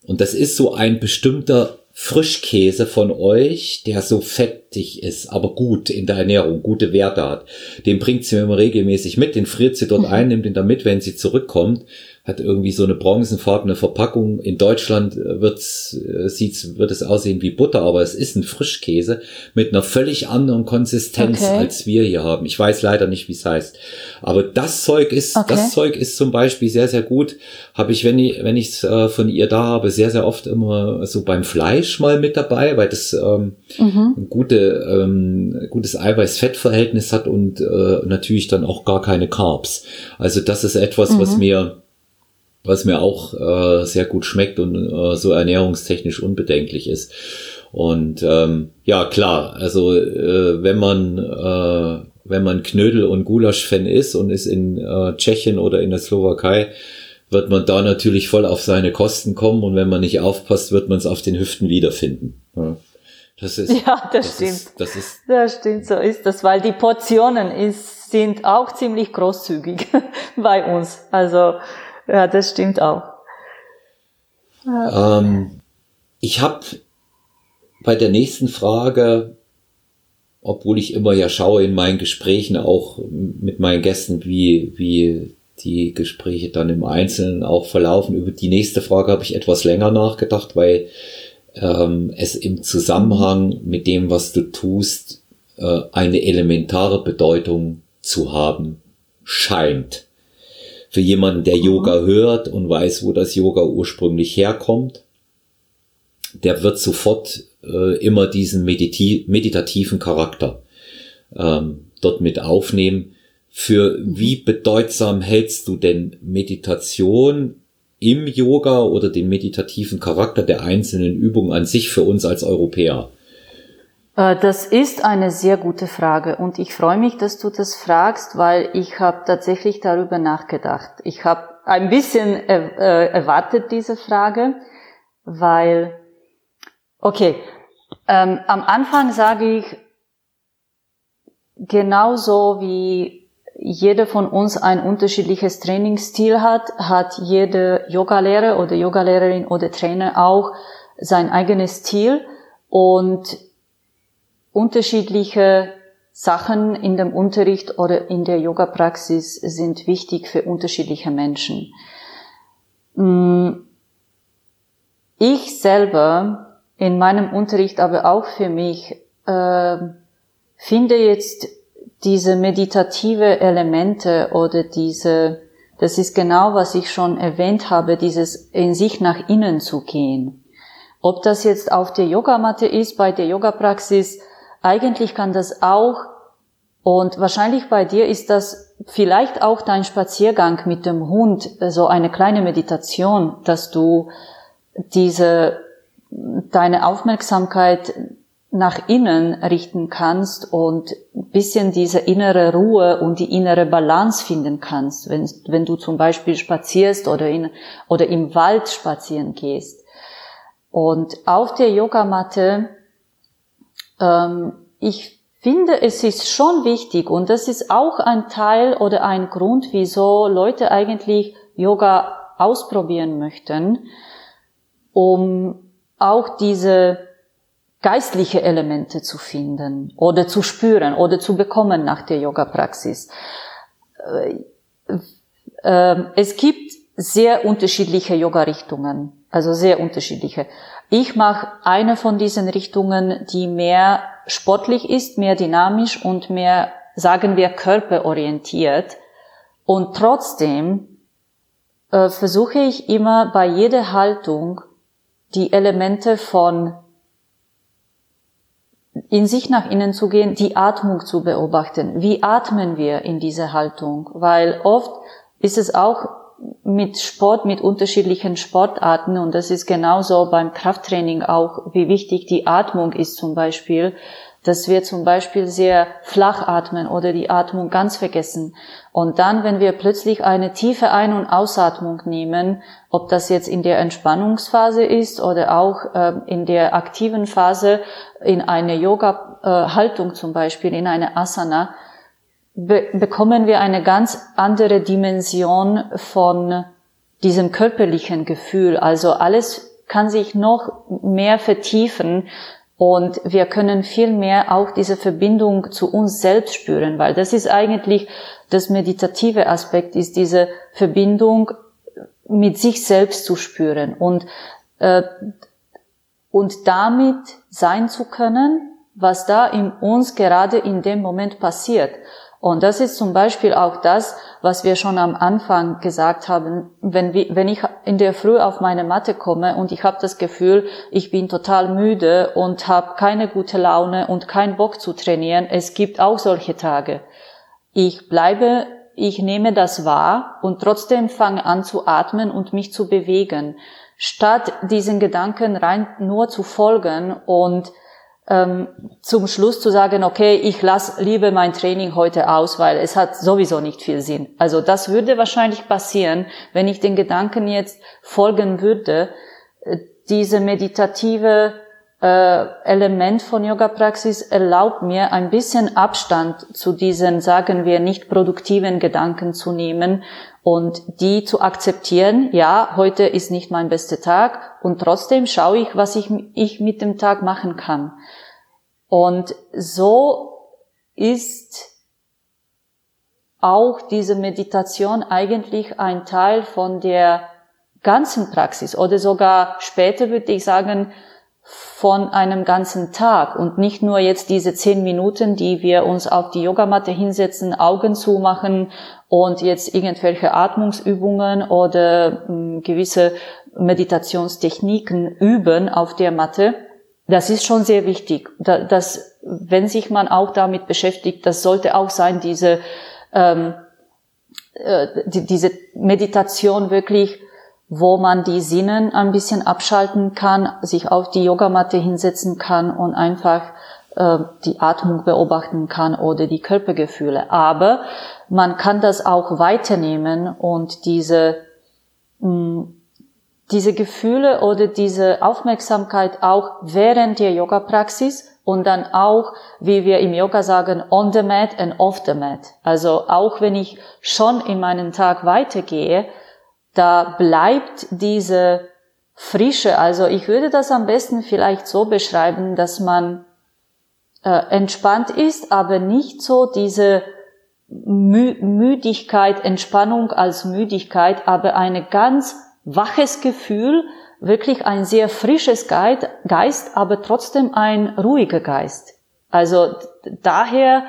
Und das ist so ein bestimmter Frischkäse von euch, der so fettig ist, aber gut in der Ernährung, gute Werte hat. Den bringt sie mir immer regelmäßig mit, den friert sie dort mhm. ein, nimmt ihn da mit, wenn sie zurückkommt. Hat irgendwie so eine bronzenfarbene Verpackung. In Deutschland äh, wird's, äh, sieht's, wird es aussehen wie Butter, aber es ist ein Frischkäse mit einer völlig anderen Konsistenz, okay. als wir hier haben. Ich weiß leider nicht, wie es heißt. Aber das Zeug ist, okay. das Zeug ist zum Beispiel sehr, sehr gut. Habe ich, wenn ich, wenn ich es äh, von ihr da habe, sehr, sehr oft immer so beim Fleisch mal mit dabei, weil das ähm, mhm. ein gute, ähm, gutes Eiweiß-Fett-Verhältnis hat und äh, natürlich dann auch gar keine Carbs. Also das ist etwas, mhm. was mir was mir auch äh, sehr gut schmeckt und äh, so ernährungstechnisch unbedenklich ist. Und ähm, ja, klar, also äh, wenn man äh, wenn man Knödel und Gulasch-Fan ist und ist in äh, Tschechien oder in der Slowakei, wird man da natürlich voll auf seine Kosten kommen und wenn man nicht aufpasst, wird man es auf den Hüften wiederfinden. Ja. Das ist, ja, das, das stimmt. Ist, das ist, das stimmt, so ist das, weil die Portionen ist, sind auch ziemlich großzügig bei uns. Also ja, das stimmt auch. Ähm, ich habe bei der nächsten Frage, obwohl ich immer ja schaue in meinen Gesprächen auch mit meinen Gästen, wie, wie die Gespräche dann im Einzelnen auch verlaufen. Über die nächste Frage habe ich etwas länger nachgedacht, weil ähm, es im Zusammenhang mit dem, was du tust, äh, eine elementare Bedeutung zu haben scheint für jemanden, der Yoga hört und weiß, wo das Yoga ursprünglich herkommt, der wird sofort äh, immer diesen mediti meditativen Charakter ähm, dort mit aufnehmen. Für wie bedeutsam hältst du denn Meditation im Yoga oder den meditativen Charakter der einzelnen Übungen an sich für uns als Europäer? Äh, das ist eine sehr gute Frage und ich freue mich, dass du das fragst, weil ich habe tatsächlich darüber nachgedacht. Ich habe ein bisschen äh, erwartet diese Frage, weil, okay, ähm, am Anfang sage ich, genauso wie jeder von uns ein unterschiedliches Trainingsstil hat, hat jede Yogalehrer oder Yogalehrerin oder Trainer auch sein eigenes Stil und unterschiedliche Sachen in dem Unterricht oder in der Yoga-Praxis sind wichtig für unterschiedliche Menschen. Mm, ich selber in meinem Unterricht, aber auch für mich, äh, finde jetzt diese meditative Elemente oder diese, das ist genau, was ich schon erwähnt habe, dieses in sich nach innen zu gehen. Ob das jetzt auf der Yogamatte ist, bei der Yoga-Praxis, eigentlich kann das auch, und wahrscheinlich bei dir ist das vielleicht auch dein Spaziergang mit dem Hund, so eine kleine Meditation, dass du diese, deine Aufmerksamkeit nach innen richten kannst und bisschen diese innere Ruhe und die innere Balance finden kannst, wenn, wenn du zum Beispiel spazierst oder, in, oder im Wald spazieren gehst. Und auf der Yogamatte ähm, ich finde, es ist schon wichtig und das ist auch ein Teil oder ein Grund, wieso Leute eigentlich Yoga ausprobieren möchten, um auch diese geistliche Elemente zu finden oder zu spüren oder zu bekommen nach der Yoga-Praxis. Äh, äh, es gibt sehr unterschiedliche Yoga-Richtungen, also sehr unterschiedliche. Ich mache eine von diesen Richtungen, die mehr sportlich ist, mehr dynamisch und mehr, sagen wir, körperorientiert. Und trotzdem äh, versuche ich immer bei jeder Haltung die Elemente von in sich nach innen zu gehen, die Atmung zu beobachten. Wie atmen wir in dieser Haltung? Weil oft ist es auch mit Sport, mit unterschiedlichen Sportarten und das ist genauso beim Krafttraining auch, wie wichtig die Atmung ist zum Beispiel, dass wir zum Beispiel sehr flach atmen oder die Atmung ganz vergessen. Und dann, wenn wir plötzlich eine tiefe Ein- und Ausatmung nehmen, ob das jetzt in der Entspannungsphase ist oder auch äh, in der aktiven Phase, in eine Yoga-Haltung zum Beispiel, in eine Asana, be bekommen wir eine ganz andere Dimension von diesem körperlichen Gefühl. Also alles kann sich noch mehr vertiefen und wir können viel mehr auch diese Verbindung zu uns selbst spüren, weil das ist eigentlich das meditative Aspekt, ist diese Verbindung mit sich selbst zu spüren und, äh, und damit sein zu können, was da in uns gerade in dem Moment passiert. Und das ist zum Beispiel auch das, was wir schon am Anfang gesagt haben. Wenn, wenn ich in der Früh auf meine Matte komme und ich habe das Gefühl, ich bin total müde und habe keine gute Laune und keinen Bock zu trainieren, es gibt auch solche Tage. Ich bleibe, ich nehme das wahr und trotzdem fange an zu atmen und mich zu bewegen, statt diesen Gedanken rein nur zu folgen und ähm, zum Schluss zu sagen, okay, ich lasse lieber mein Training heute aus, weil es hat sowieso nicht viel Sinn. Also das würde wahrscheinlich passieren, wenn ich den Gedanken jetzt folgen würde, äh, diese meditative äh, Element von Yoga-Praxis erlaubt mir, ein bisschen Abstand zu diesen, sagen wir, nicht produktiven Gedanken zu nehmen und die zu akzeptieren. Ja, heute ist nicht mein bester Tag und trotzdem schaue ich, was ich, ich mit dem Tag machen kann. Und so ist auch diese Meditation eigentlich ein Teil von der ganzen Praxis. Oder sogar später würde ich sagen von einem ganzen Tag. Und nicht nur jetzt diese zehn Minuten, die wir uns auf die Yogamatte hinsetzen, Augen zumachen und jetzt irgendwelche Atmungsübungen oder äh, gewisse Meditationstechniken üben auf der Matte, das ist schon sehr wichtig, dass wenn sich man auch damit beschäftigt, das sollte auch sein, diese ähm, äh, die, diese Meditation wirklich, wo man die Sinnen ein bisschen abschalten kann, sich auf die Yogamatte hinsetzen kann und einfach äh, die Atmung beobachten kann oder die Körpergefühle. Aber man kann das auch weiternehmen und diese mh, mm, diese Gefühle oder diese Aufmerksamkeit auch während der Yoga-Praxis und dann auch, wie wir im Yoga sagen, on the mat and off the mat. Also auch wenn ich schon in meinen Tag weitergehe, da bleibt diese Frische. Also ich würde das am besten vielleicht so beschreiben, dass man äh, entspannt ist, aber nicht so diese Mü Müdigkeit, Entspannung als Müdigkeit, aber eine ganz waches Gefühl, wirklich ein sehr frisches Geist, aber trotzdem ein ruhiger Geist. Also daher,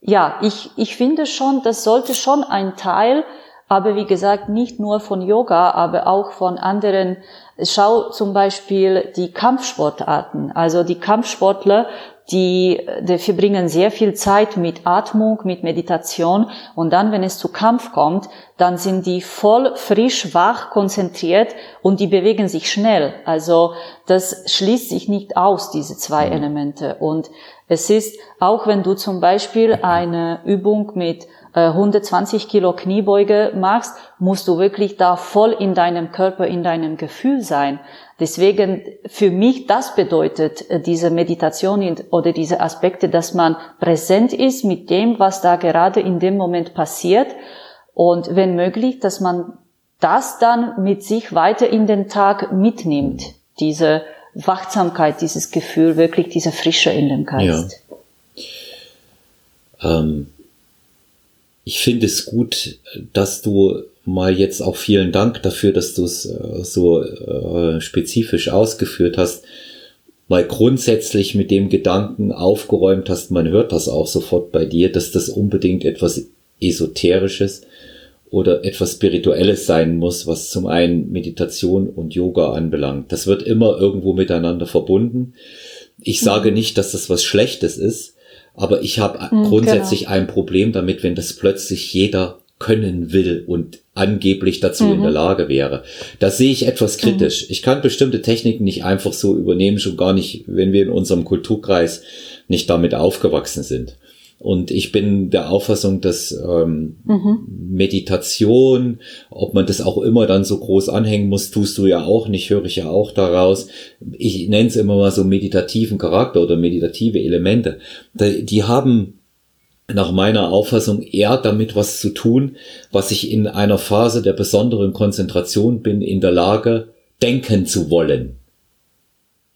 ja, ich, ich finde schon, das sollte schon ein Teil, aber wie gesagt, nicht nur von Yoga, aber auch von anderen. Schau zum Beispiel die Kampfsportarten. Also die Kampfsportler, die, die verbringen sehr viel Zeit mit Atmung, mit Meditation und dann, wenn es zu Kampf kommt, dann sind die voll frisch, wach, konzentriert und die bewegen sich schnell. Also das schließt sich nicht aus, diese zwei mhm. Elemente. Und es ist, auch wenn du zum Beispiel eine Übung mit 120 äh, Kilo Kniebeuge machst, musst du wirklich da voll in deinem Körper, in deinem Gefühl sein. Deswegen für mich das bedeutet äh, diese Meditation oder diese Aspekte, dass man präsent ist mit dem, was da gerade in dem Moment passiert und wenn möglich, dass man das dann mit sich weiter in den Tag mitnimmt. Diese Wachsamkeit, dieses Gefühl, wirklich diese Frische in dem Geist. Ja. Ähm, ich finde es gut, dass du mal jetzt auch vielen Dank dafür, dass du es äh, so äh, spezifisch ausgeführt hast, mal grundsätzlich mit dem Gedanken aufgeräumt hast, man hört das auch sofort bei dir, dass das unbedingt etwas Esoterisches oder etwas Spirituelles sein muss, was zum einen Meditation und Yoga anbelangt. Das wird immer irgendwo miteinander verbunden. Ich sage mhm. nicht, dass das was Schlechtes ist, aber ich habe mhm, grundsätzlich genau. ein Problem damit, wenn das plötzlich jeder können will und angeblich dazu mhm. in der mhm. Lage wäre. Das sehe ich etwas kritisch. Mhm. Ich kann bestimmte Techniken nicht einfach so übernehmen, schon gar nicht, wenn wir in unserem Kulturkreis nicht damit aufgewachsen sind. Und ich bin der Auffassung, dass ähm, mhm. Meditation, ob man das auch immer dann so groß anhängen muss, tust du ja auch nicht, höre ich ja auch daraus. Ich nenne es immer mal so meditativen Charakter oder meditative Elemente. Die haben nach meiner Auffassung eher damit was zu tun, was ich in einer Phase der besonderen Konzentration bin, in der Lage, denken zu wollen.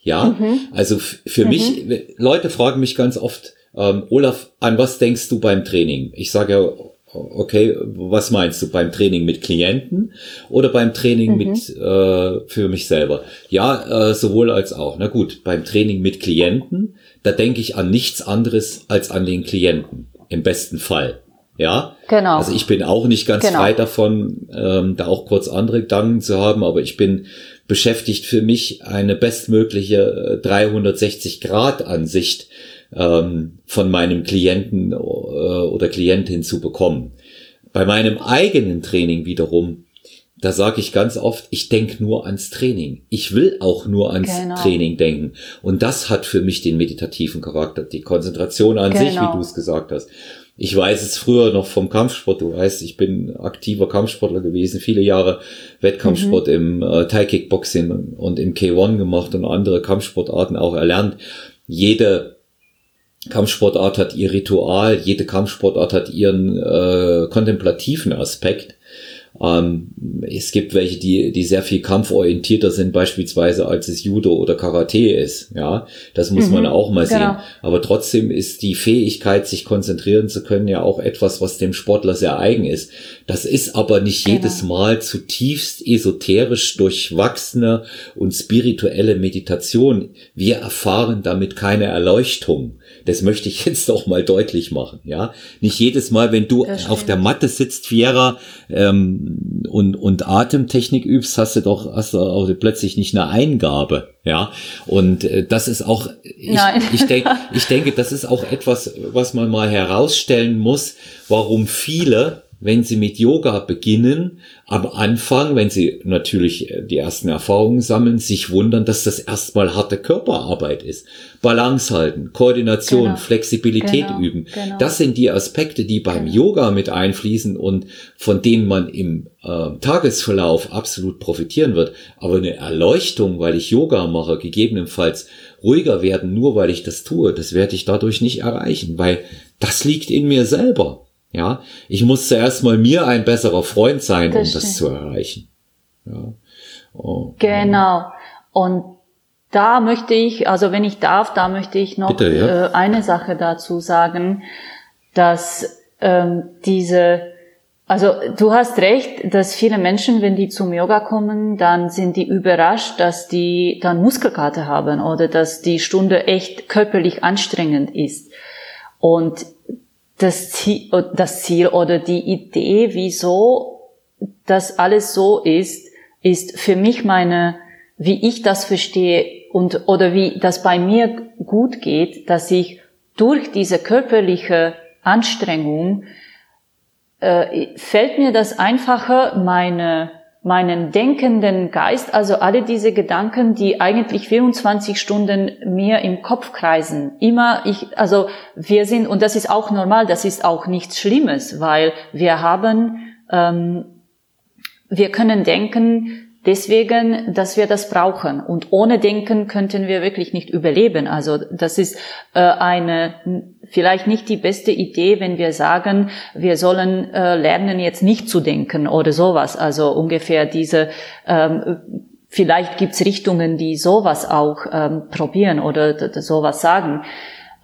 Ja, mhm. also für mhm. mich, Leute fragen mich ganz oft, ähm, Olaf, an was denkst du beim Training? Ich sage ja Okay, was meinst du beim Training mit Klienten oder beim Training mhm. mit äh, für mich selber? Ja, äh, sowohl als auch. Na gut, beim Training mit Klienten, da denke ich an nichts anderes als an den Klienten im besten Fall. Ja, genau. Also ich bin auch nicht ganz genau. frei davon, ähm, da auch kurz andere Gedanken zu haben, aber ich bin beschäftigt für mich eine bestmögliche 360-Grad-Ansicht ähm, von meinem Klienten äh, oder Klientin zu bekommen. Bei meinem eigenen Training wiederum, da sage ich ganz oft, ich denke nur ans Training. Ich will auch nur ans genau. Training denken. Und das hat für mich den meditativen Charakter, die Konzentration an genau. sich, wie genau. du es gesagt hast. Ich weiß es früher noch vom Kampfsport. Du weißt, ich bin aktiver Kampfsportler gewesen, viele Jahre Wettkampfsport mhm. im äh, Thai Kickboxing und im K1 gemacht und andere Kampfsportarten auch erlernt. Jede Kampfsportart hat ihr Ritual, jede Kampfsportart hat ihren äh, kontemplativen Aspekt. Ähm, es gibt welche, die, die sehr viel kampforientierter sind, beispielsweise als es Judo oder Karate ist. Ja, das muss mhm, man auch mal genau. sehen. Aber trotzdem ist die Fähigkeit, sich konzentrieren zu können, ja auch etwas, was dem Sportler sehr eigen ist. Das ist aber nicht genau. jedes Mal zutiefst esoterisch durchwachsene und spirituelle Meditation. Wir erfahren damit keine Erleuchtung. Das möchte ich jetzt auch mal deutlich machen. Ja, nicht jedes Mal, wenn du auf der Matte sitzt, Fiera, ähm, und, und Atemtechnik übst, hast du doch hast du auch plötzlich nicht eine Eingabe. Ja, und äh, das ist auch, ich, ich, denk, ich denke, das ist auch etwas, was man mal herausstellen muss, warum viele wenn Sie mit Yoga beginnen, am Anfang, wenn Sie natürlich äh, die ersten Erfahrungen sammeln, sich wundern, dass das erstmal harte Körperarbeit ist. Balance halten, Koordination, genau. Flexibilität genau. üben. Genau. Das sind die Aspekte, die beim genau. Yoga mit einfließen und von denen man im äh, Tagesverlauf absolut profitieren wird. Aber eine Erleuchtung, weil ich Yoga mache, gegebenenfalls ruhiger werden, nur weil ich das tue, das werde ich dadurch nicht erreichen, weil das liegt in mir selber. Ja, ich muss zuerst mal mir ein besserer Freund sein, das um stimmt. das zu erreichen. Ja. Oh, genau. Und da möchte ich, also wenn ich darf, da möchte ich noch Bitte, ja. äh, eine Sache dazu sagen, dass ähm, diese, also du hast recht, dass viele Menschen, wenn die zum Yoga kommen, dann sind die überrascht, dass die dann Muskelkater haben oder dass die Stunde echt körperlich anstrengend ist. Und das Ziel, das Ziel oder die Idee, wieso das alles so ist, ist für mich meine, wie ich das verstehe und oder wie das bei mir gut geht, dass ich durch diese körperliche Anstrengung äh, fällt mir das einfacher, meine meinen denkenden Geist, also alle diese Gedanken, die eigentlich 24 Stunden mir im Kopf kreisen. Immer ich, also wir sind, und das ist auch normal, das ist auch nichts Schlimmes, weil wir haben, ähm, wir können denken, deswegen, dass wir das brauchen. Und ohne Denken könnten wir wirklich nicht überleben. Also das ist äh, eine vielleicht nicht die beste Idee, wenn wir sagen, wir sollen äh, lernen jetzt nicht zu denken oder sowas. Also ungefähr diese ähm, Vielleicht gibt's Richtungen, die sowas auch ähm, probieren oder sowas sagen.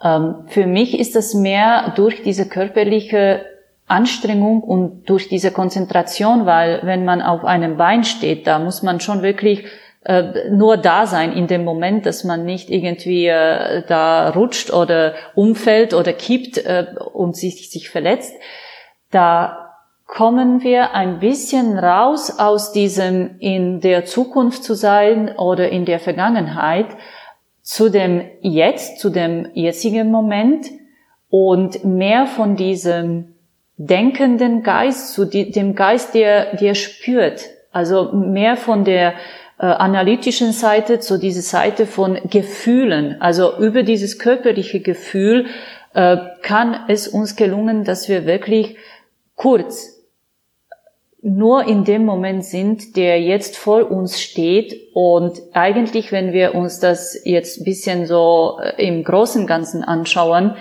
Ähm, für mich ist es mehr durch diese körperliche Anstrengung und durch diese Konzentration, weil wenn man auf einem Bein steht, da muss man schon wirklich äh, nur da sein in dem Moment, dass man nicht irgendwie äh, da rutscht oder umfällt oder kippt äh, und sich, sich verletzt. Da kommen wir ein bisschen raus aus diesem in der Zukunft zu sein oder in der Vergangenheit zu dem Jetzt, zu dem jetzigen Moment und mehr von diesem denkenden Geist, zu dem Geist, der, der spürt. Also mehr von der äh, analytischen Seite zu dieser Seite von Gefühlen. Also über dieses körperliche Gefühl äh, kann es uns gelungen, dass wir wirklich kurz nur in dem Moment sind, der jetzt vor uns steht und eigentlich, wenn wir uns das jetzt bisschen so äh, im großen Ganzen anschauen,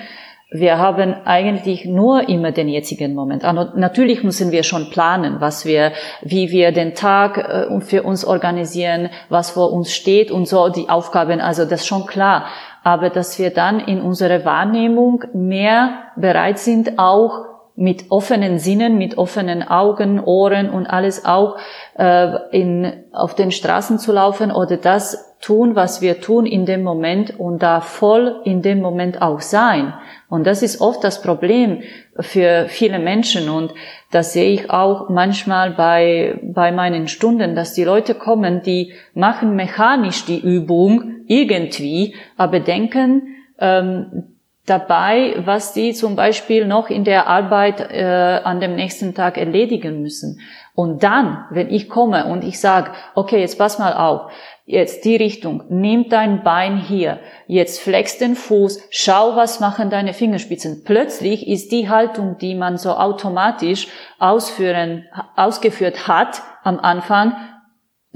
wir haben eigentlich nur immer den jetzigen Moment. Natürlich müssen wir schon planen, was wir, wie wir den Tag äh, für uns organisieren, was vor uns steht und so die Aufgaben. Also das ist schon klar. Aber dass wir dann in unserer Wahrnehmung mehr bereit sind, auch mit offenen Sinnen, mit offenen Augen, Ohren und alles auch äh, in, auf den Straßen zu laufen oder das tun, was wir tun in dem Moment und da voll in dem Moment auch sein. Und das ist oft das Problem für viele Menschen und das sehe ich auch manchmal bei, bei meinen Stunden, dass die Leute kommen, die machen mechanisch die Übung irgendwie, aber denken, ähm, dabei, was die zum Beispiel noch in der Arbeit äh, an dem nächsten Tag erledigen müssen. Und dann, wenn ich komme und ich sage, okay, jetzt pass mal auf, jetzt die Richtung, nimm dein Bein hier, jetzt flex den Fuß, schau, was machen deine Fingerspitzen. Plötzlich ist die Haltung, die man so automatisch ausführen, ausgeführt hat am Anfang,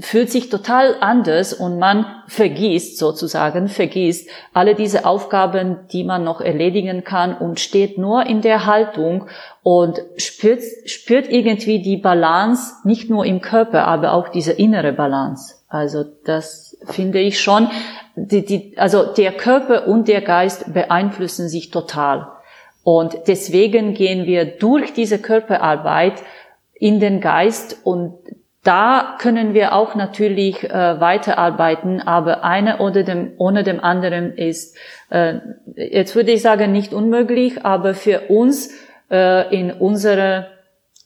fühlt sich total anders und man vergisst sozusagen, vergisst alle diese Aufgaben, die man noch erledigen kann und steht nur in der Haltung und spürt, spürt irgendwie die Balance, nicht nur im Körper, aber auch diese innere Balance. Also das finde ich schon, die, die, also der Körper und der Geist beeinflussen sich total. Und deswegen gehen wir durch diese Körperarbeit in den Geist und da können wir auch natürlich äh, weiterarbeiten, aber eine oder dem, ohne dem anderen ist, äh, jetzt würde ich sagen, nicht unmöglich, aber für uns äh, in unserer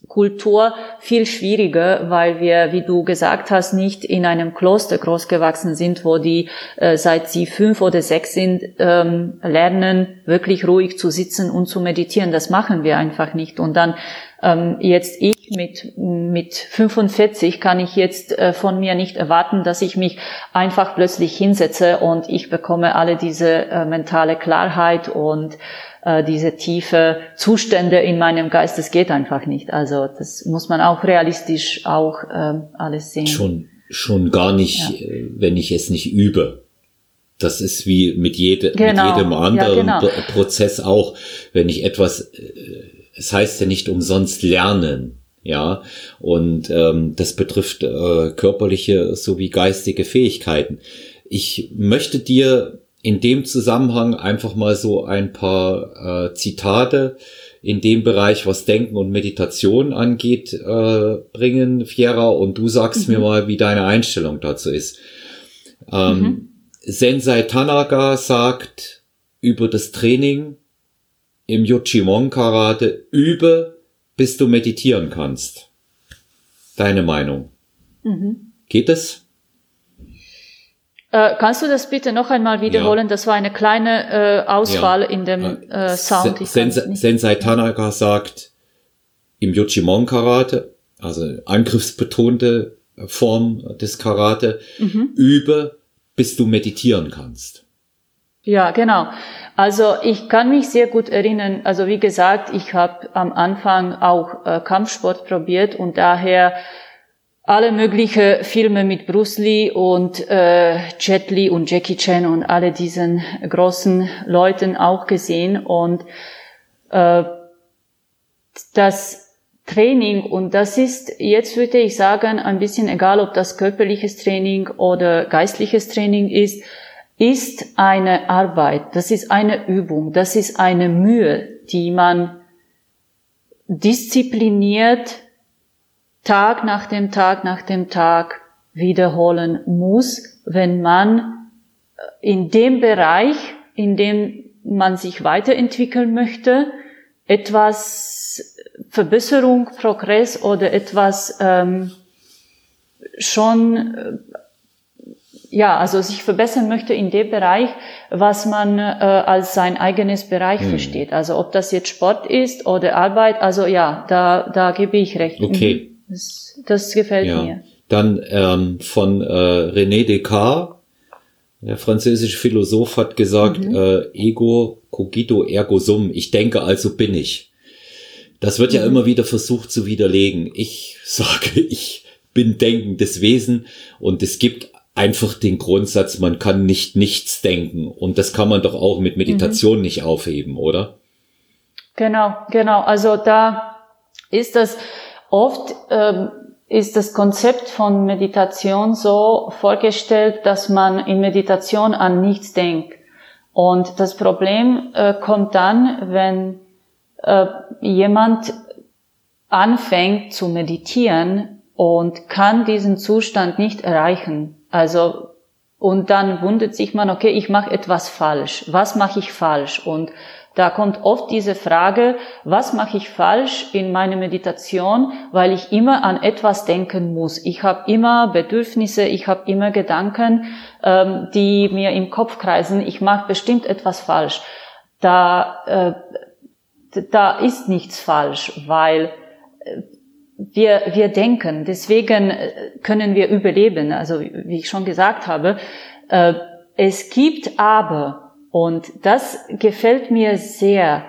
Kultur viel schwieriger, weil wir, wie du gesagt hast, nicht in einem Kloster großgewachsen sind, wo die, äh, seit sie fünf oder sechs sind, ähm, lernen, wirklich ruhig zu sitzen und zu meditieren. Das machen wir einfach nicht. Und dann ähm, jetzt ich mit, mit 45 kann ich jetzt äh, von mir nicht erwarten, dass ich mich einfach plötzlich hinsetze und ich bekomme alle diese äh, mentale Klarheit und äh, diese tiefe Zustände in meinem Geist, das geht einfach nicht. Also das muss man auch realistisch auch ähm, alles sehen. Schon, schon gar nicht, ja. Äh, wenn ich es nicht übe. Das ist wie mit, jede, genau. mit jedem anderen ja, genau. Prozess auch. Wenn ich etwas, äh, es heißt ja nicht umsonst lernen, ja, und ähm, das betrifft äh, körperliche sowie geistige Fähigkeiten. Ich möchte dir in dem Zusammenhang einfach mal so ein paar äh, Zitate in dem Bereich, was Denken und Meditation angeht, äh, bringen, Fiera, und du sagst mhm. mir mal, wie deine Einstellung dazu ist. Ähm, mhm. Sensei Tanaka sagt über das Training im Yochimon Karate, übe, bis du meditieren kannst. Deine Meinung? Mhm. Geht es? Äh, kannst du das bitte noch einmal wiederholen? Ja. Das war eine kleine äh, Auswahl ja. in dem äh, äh Sound. Sen Sensei Tanaka sagt im Yochimon Karate, also angriffsbetonte Form des Karate, mhm. übe, bis du meditieren kannst. Ja, genau. Also ich kann mich sehr gut erinnern, also wie gesagt, ich habe am Anfang auch äh, Kampfsport probiert und daher alle mögliche Filme mit Bruce Lee und äh, Jet Li und Jackie Chan und alle diesen großen Leuten auch gesehen und äh, das Training und das ist jetzt würde ich sagen ein bisschen egal, ob das körperliches Training oder geistliches Training ist, ist eine Arbeit, das ist eine Übung, das ist eine Mühe, die man diszipliniert Tag nach dem Tag nach dem Tag wiederholen muss, wenn man äh, in dem Bereich, in dem man sich weiterentwickeln möchte, etwas Verbesserung, Progress oder etwas ähm, schon äh, ja, also sich verbessern möchte in dem Bereich, was man äh, als sein eigenes Bereich hm. versteht. Also ob das jetzt Sport ist oder Arbeit, also ja, da, da gebe ich recht. Okay. Mhm. Das, das gefällt ja. mir. Dann ähm, von äh, René Descartes, der französische Philosoph, hat gesagt, mhm. äh, ego cogito ergo sum, ich denke, also bin ich. Das wird mhm. ja immer wieder versucht zu widerlegen. Ich sage, ich bin denkendes Wesen und es gibt einfach den Grundsatz, man kann nicht nichts denken. Und das kann man doch auch mit Meditation mhm. nicht aufheben, oder? Genau, genau. Also da ist das, Oft ähm, ist das Konzept von Meditation so vorgestellt, dass man in Meditation an nichts denkt. Und das Problem äh, kommt dann, wenn äh, jemand anfängt zu meditieren und kann diesen Zustand nicht erreichen. Also und dann wundert sich man, okay, ich mache etwas falsch. Was mache ich falsch? Und da kommt oft diese Frage, was mache ich falsch in meiner Meditation, weil ich immer an etwas denken muss. Ich habe immer Bedürfnisse, ich habe immer Gedanken, ähm, die mir im Kopf kreisen. Ich mache bestimmt etwas falsch. Da, äh, da ist nichts falsch, weil äh, wir, wir denken. Deswegen äh, können wir überleben. Also wie ich schon gesagt habe, äh, es gibt aber und das gefällt mir sehr,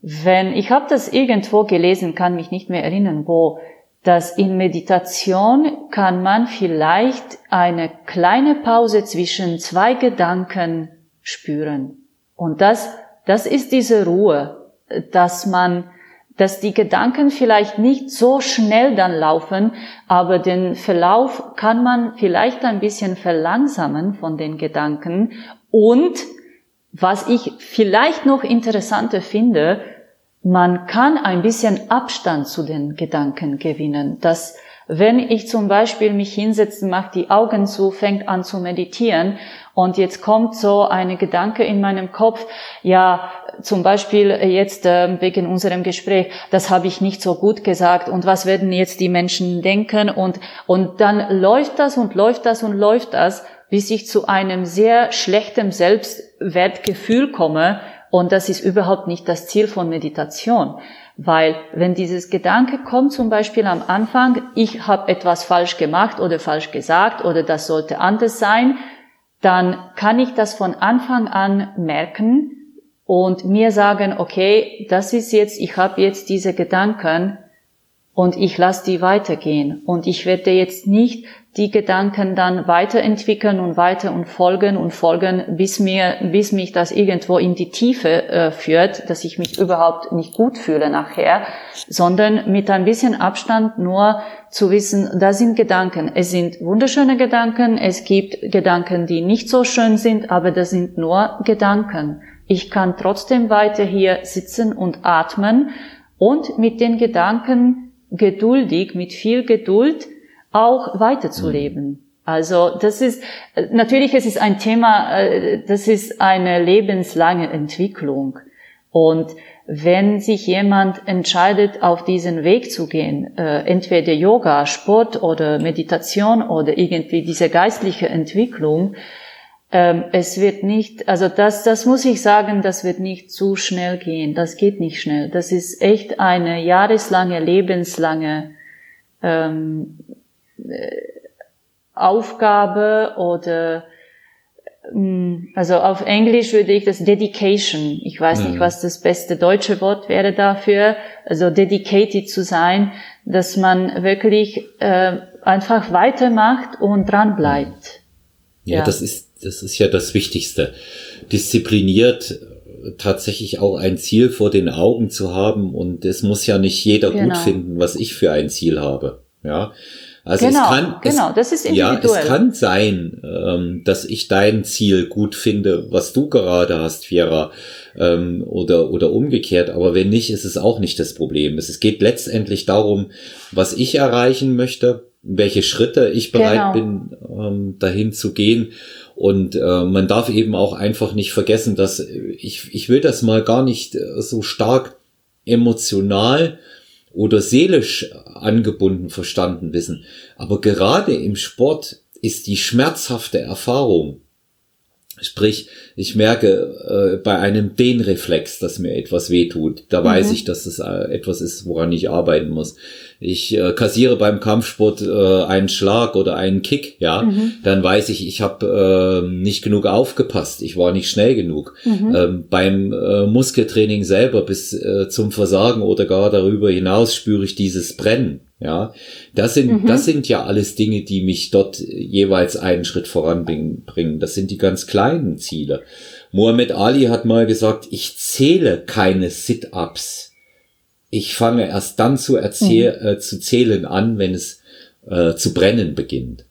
wenn, ich habe das irgendwo gelesen, kann mich nicht mehr erinnern, wo, dass in Meditation kann man vielleicht eine kleine Pause zwischen zwei Gedanken spüren. Und das, das ist diese Ruhe, dass man, dass die Gedanken vielleicht nicht so schnell dann laufen, aber den Verlauf kann man vielleicht ein bisschen verlangsamen von den Gedanken und was ich vielleicht noch interessanter finde, man kann ein bisschen Abstand zu den Gedanken gewinnen. Dass wenn ich zum Beispiel mich hinsetze, mache die Augen zu, fängt an zu meditieren und jetzt kommt so eine Gedanke in meinem Kopf, ja, zum Beispiel jetzt äh, wegen unserem Gespräch, das habe ich nicht so gut gesagt und was werden jetzt die Menschen denken und, und dann läuft das und läuft das und läuft das bis ich zu einem sehr schlechten Selbstwertgefühl komme. Und das ist überhaupt nicht das Ziel von Meditation. Weil wenn dieses Gedanke kommt, zum Beispiel am Anfang, ich habe etwas falsch gemacht oder falsch gesagt oder das sollte anders sein, dann kann ich das von Anfang an merken und mir sagen, okay, das ist jetzt, ich habe jetzt diese Gedanken und ich lasse die weitergehen und ich werde jetzt nicht die Gedanken dann weiterentwickeln und weiter und folgen und folgen, bis mir, bis mich das irgendwo in die Tiefe äh, führt, dass ich mich überhaupt nicht gut fühle nachher, sondern mit ein bisschen Abstand nur zu wissen, da sind Gedanken. Es sind wunderschöne Gedanken, es gibt Gedanken, die nicht so schön sind, aber das sind nur Gedanken. Ich kann trotzdem weiter hier sitzen und atmen und mit den Gedanken geduldig, mit viel Geduld auch weiterzuleben. Mhm. Also das ist natürlich, es ist ein Thema, äh, das ist eine lebenslange Entwicklung. Und wenn sich jemand entscheidet, auf diesen Weg zu gehen, äh, entweder Yoga, Sport oder Meditation oder irgendwie diese geistliche Entwicklung, ähm, es wird nicht, also das, das muss ich sagen, das wird nicht zu schnell gehen. Das geht nicht schnell. Das ist echt eine jahreslange, lebenslange ähm, äh, Aufgabe oder mm, also auf Englisch würde ich das Dedication. Ich weiß mhm. nicht, was das beste deutsche Wort wäre dafür. Also dedicated zu sein, dass man wirklich äh, einfach weitermacht und dran bleibt. Ja, ja, das ist das ist ja das Wichtigste. Diszipliniert tatsächlich auch ein Ziel vor den Augen zu haben und es muss ja nicht jeder genau. gut finden, was ich für ein Ziel habe. Ja, also genau, es kann, genau, es, das ist individuell. Ja, es kann sein, ähm, dass ich dein Ziel gut finde, was du gerade hast, Fiera, ähm, oder, oder umgekehrt. Aber wenn nicht, ist es auch nicht das Problem. Es geht letztendlich darum, was ich erreichen möchte, welche Schritte ich bereit genau. bin, ähm, dahin zu gehen. Und äh, man darf eben auch einfach nicht vergessen, dass ich, ich will das mal gar nicht äh, so stark emotional oder seelisch angebunden verstanden wissen. Aber gerade im Sport ist die schmerzhafte Erfahrung, Sprich, ich merke äh, bei einem Dehnreflex, dass mir etwas wehtut. Da mhm. weiß ich, dass es äh, etwas ist, woran ich arbeiten muss. Ich äh, kassiere beim Kampfsport äh, einen Schlag oder einen Kick, ja, mhm. dann weiß ich, ich habe äh, nicht genug aufgepasst. Ich war nicht schnell genug. Mhm. Ähm, beim äh, Muskeltraining selber bis äh, zum Versagen oder gar darüber hinaus spüre ich dieses Brennen. Ja, das sind, mhm. das sind ja alles Dinge, die mich dort jeweils einen Schritt voranbringen. Das sind die ganz kleinen Ziele. Muhammad Ali hat mal gesagt, ich zähle keine Sit-ups. Ich fange erst dann zu, erzähl mhm. äh, zu zählen an, wenn es äh, zu brennen beginnt.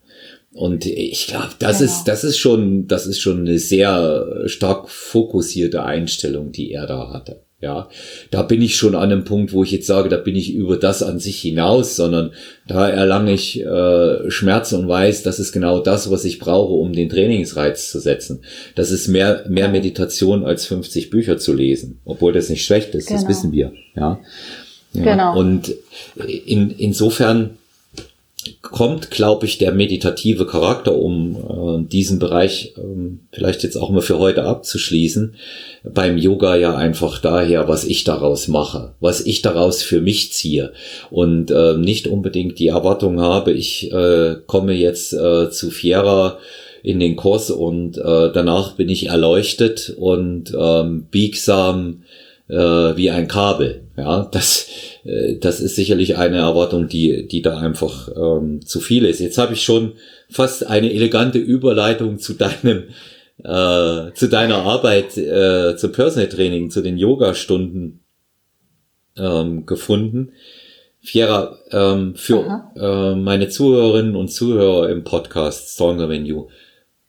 Und ich glaube, das genau. ist, das ist schon, das ist schon eine sehr stark fokussierte Einstellung, die er da hatte. Ja, da bin ich schon an einem Punkt, wo ich jetzt sage, da bin ich über das an sich hinaus, sondern da erlange ich äh, Schmerz und weiß, das ist genau das, was ich brauche, um den Trainingsreiz zu setzen. Das ist mehr mehr Meditation als 50 Bücher zu lesen, obwohl das nicht schlecht ist, genau. das wissen wir. Ja, ja. genau. Und in, insofern kommt, glaube ich, der meditative Charakter, um äh, diesen Bereich ähm, vielleicht jetzt auch mal für heute abzuschließen, beim Yoga ja einfach daher, was ich daraus mache, was ich daraus für mich ziehe. Und äh, nicht unbedingt die Erwartung habe, ich äh, komme jetzt äh, zu Fiera in den Kurs und äh, danach bin ich erleuchtet und ähm, biegsam äh, wie ein Kabel. Ja, das äh, das ist sicherlich eine Erwartung, die, die da einfach ähm, zu viel ist. Jetzt habe ich schon fast eine elegante Überleitung zu deinem, äh, zu deiner Arbeit, äh, zum Personal Training, zu den Yoga-Stunden ähm, gefunden. Fiera, ähm, für äh, meine Zuhörerinnen und Zuhörer im Podcast Stronger You,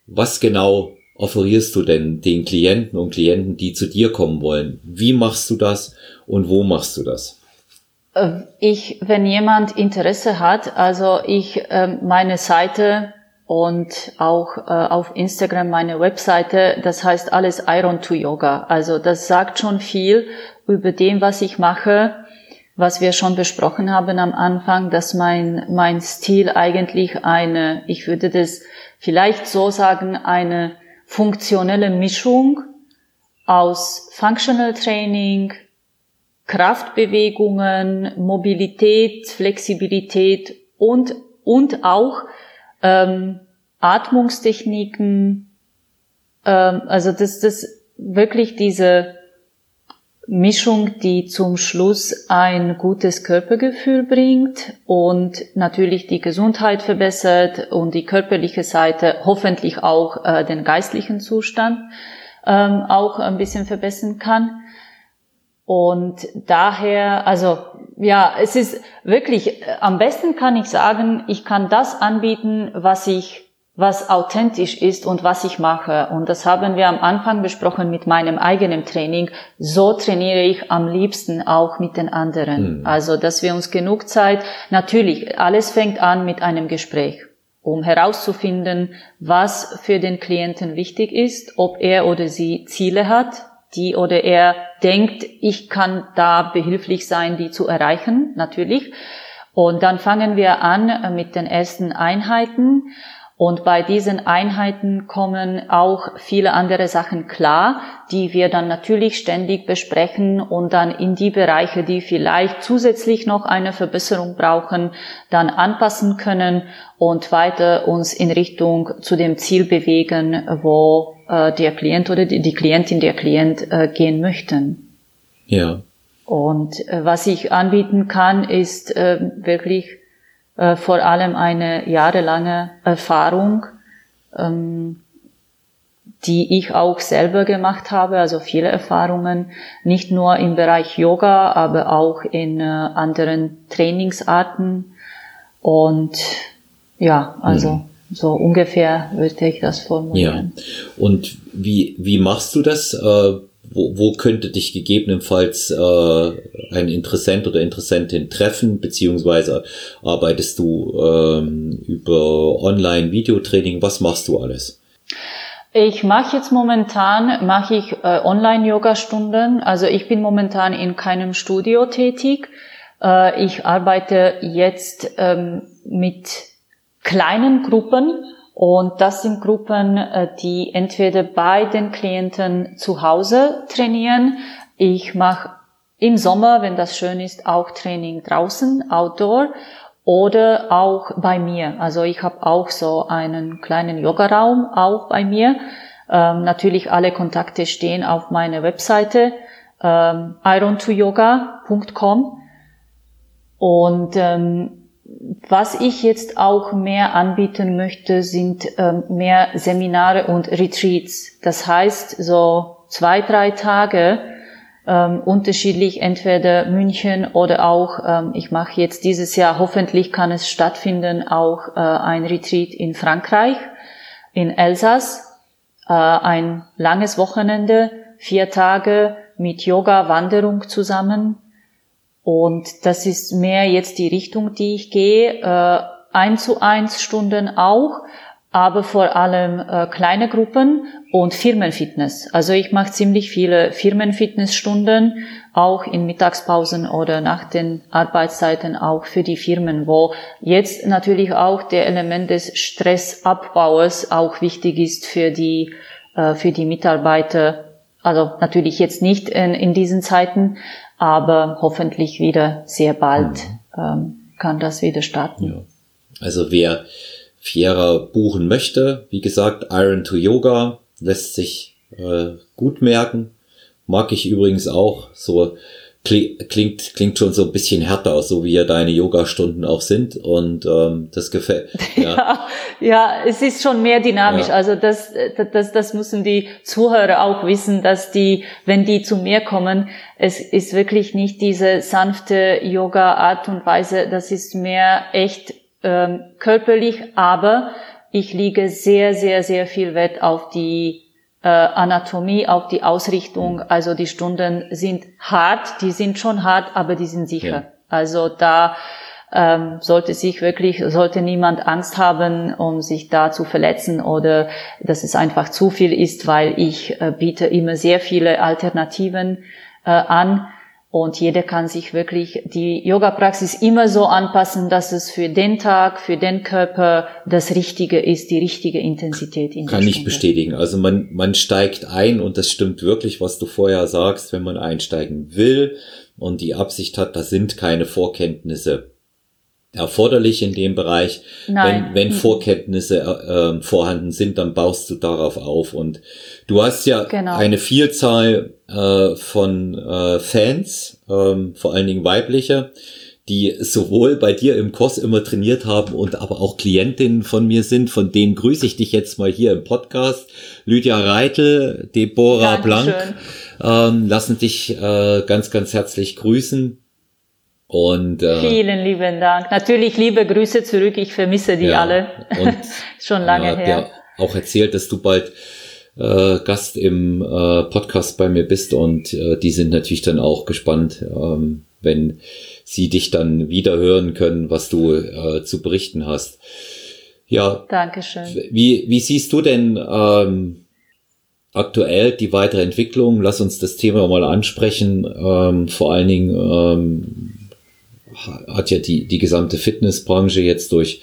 was genau offerierst du denn den Klienten und Klienten, die zu dir kommen wollen? Wie machst du das und wo machst du das? Äh, ich, wenn jemand Interesse hat, also ich ähm, meine Seite und auch äh, auf Instagram meine Webseite, das heißt alles Iron to Yoga. Also das sagt schon viel über dem, was ich mache, was wir schon besprochen haben am Anfang, dass mein, mein Stil eigentlich eine, ich würde das vielleicht so sagen, eine funktionelle Mischung aus Functional Training, Kraftbewegungen, Mobilität, Flexibilität und, und auch ähm, Atmungstechniken. Ähm, also das, das wirklich diese Mischung, die zum Schluss ein gutes Körpergefühl bringt und natürlich die Gesundheit verbessert und die körperliche Seite hoffentlich auch äh, den geistlichen Zustand ähm, auch ein bisschen verbessern kann. Und daher, also ja, es ist wirklich, äh, am besten kann ich sagen, ich kann das anbieten, was ich, was authentisch ist und was ich mache. Und das haben wir am Anfang besprochen mit meinem eigenen Training. So trainiere ich am liebsten auch mit den anderen. Mhm. Also, dass wir uns genug Zeit, natürlich, alles fängt an mit einem Gespräch um herauszufinden, was für den Klienten wichtig ist, ob er oder sie Ziele hat, die oder er denkt, ich kann da behilflich sein, die zu erreichen, natürlich. Und dann fangen wir an mit den ersten Einheiten. Und bei diesen Einheiten kommen auch viele andere Sachen klar, die wir dann natürlich ständig besprechen und dann in die Bereiche, die vielleicht zusätzlich noch eine Verbesserung brauchen, dann anpassen können und weiter uns in Richtung zu dem Ziel bewegen, wo äh, der Klient oder die, die Klientin, der Klient äh, gehen möchten. Ja. Und äh, was ich anbieten kann, ist äh, wirklich äh, vor allem eine jahrelange Erfahrung, ähm, die ich auch selber gemacht habe, also viele Erfahrungen, nicht nur im Bereich Yoga, aber auch in äh, anderen Trainingsarten. Und ja, also mhm. so ungefähr würde ich das formulieren. Ja. Und wie, wie machst du das? Äh wo, wo könnte dich gegebenenfalls äh, ein Interessent oder Interessentin treffen, beziehungsweise arbeitest du ähm, über Online-Videotraining? Was machst du alles? Ich mache jetzt momentan mache ich äh, Online-Yoga-Stunden. Also ich bin momentan in keinem Studio tätig. Äh, ich arbeite jetzt ähm, mit kleinen Gruppen und das sind Gruppen, äh, die entweder bei den Klienten zu Hause trainieren. Ich mache im Sommer, wenn das schön ist, auch Training draußen, outdoor oder auch bei mir. Also ich habe auch so einen kleinen Yogaraum auch bei mir. Ähm, natürlich alle Kontakte stehen auf meiner Webseite ähm, iron2yoga.com und ähm, was ich jetzt auch mehr anbieten möchte, sind ähm, mehr Seminare und Retreats. Das heißt, so zwei, drei Tage ähm, unterschiedlich, entweder München oder auch, ähm, ich mache jetzt dieses Jahr, hoffentlich kann es stattfinden, auch äh, ein Retreat in Frankreich, in Elsass, äh, ein langes Wochenende, vier Tage, mit Yoga-Wanderung zusammen. Und das ist mehr jetzt die Richtung, die ich gehe. Äh, ein zu eins Stunden auch, aber vor allem äh, kleine Gruppen und Firmenfitness. Also ich mache ziemlich viele Firmenfitnessstunden, auch in Mittagspausen oder nach den Arbeitszeiten auch für die Firmen, wo jetzt natürlich auch der Element des Stressabbaues auch wichtig ist für die, äh, für die Mitarbeiter. Also natürlich jetzt nicht in, in diesen Zeiten, aber hoffentlich wieder sehr bald mhm. ähm, kann das wieder starten. Ja. Also wer Fiera buchen möchte, wie gesagt, Iron to Yoga lässt sich äh, gut merken. Mag ich übrigens auch. So klingt, klingt schon so ein bisschen härter aus, so wie ja deine Yoga-Stunden auch sind. Und ähm, das gefällt. Ja. ja, ja, es ist schon mehr dynamisch. Ja. Also das, das, das müssen die Zuhörer auch wissen, dass die, wenn die zu mir kommen, es ist wirklich nicht diese sanfte Yoga-Art und Weise. Das ist mehr echt ähm, körperlich, aber ich liege sehr, sehr, sehr viel Wert auf die äh, Anatomie, auf die Ausrichtung. Also die Stunden sind hart, die sind schon hart, aber die sind sicher. Ja. Also da ähm, sollte sich wirklich, sollte niemand Angst haben, um sich da zu verletzen oder dass es einfach zu viel ist, weil ich äh, biete immer sehr viele Alternativen äh, an. Und jeder kann sich wirklich die Yoga-Praxis immer so anpassen, dass es für den Tag, für den Körper das Richtige ist, die richtige Intensität. In kann ich bestätigen. Also man, man steigt ein und das stimmt wirklich, was du vorher sagst, wenn man einsteigen will und die Absicht hat, da sind keine Vorkenntnisse erforderlich in dem Bereich. Nein. Wenn, wenn mhm. Vorkenntnisse äh, vorhanden sind, dann baust du darauf auf. Und du hast ja genau. eine Vielzahl äh, von äh, Fans, ähm, vor allen Dingen weibliche, die sowohl bei dir im Kurs immer trainiert haben und aber auch Klientinnen von mir sind. Von denen grüße ich dich jetzt mal hier im Podcast. Lydia Reitel, Deborah Dankeschön. Blank ähm, lassen dich äh, ganz, ganz herzlich grüßen. Und, äh, Vielen lieben Dank. Natürlich liebe Grüße zurück. Ich vermisse die ja, alle. Und, Schon lange ja, her. auch erzählt, dass du bald äh, Gast im äh, Podcast bei mir bist und äh, die sind natürlich dann auch gespannt, ähm, wenn sie dich dann wieder hören können, was du äh, zu berichten hast. Ja. Dankeschön. Wie, wie siehst du denn ähm, aktuell die weitere Entwicklung? Lass uns das Thema mal ansprechen. Ähm, vor allen Dingen ähm, hat ja die, die gesamte Fitnessbranche jetzt durch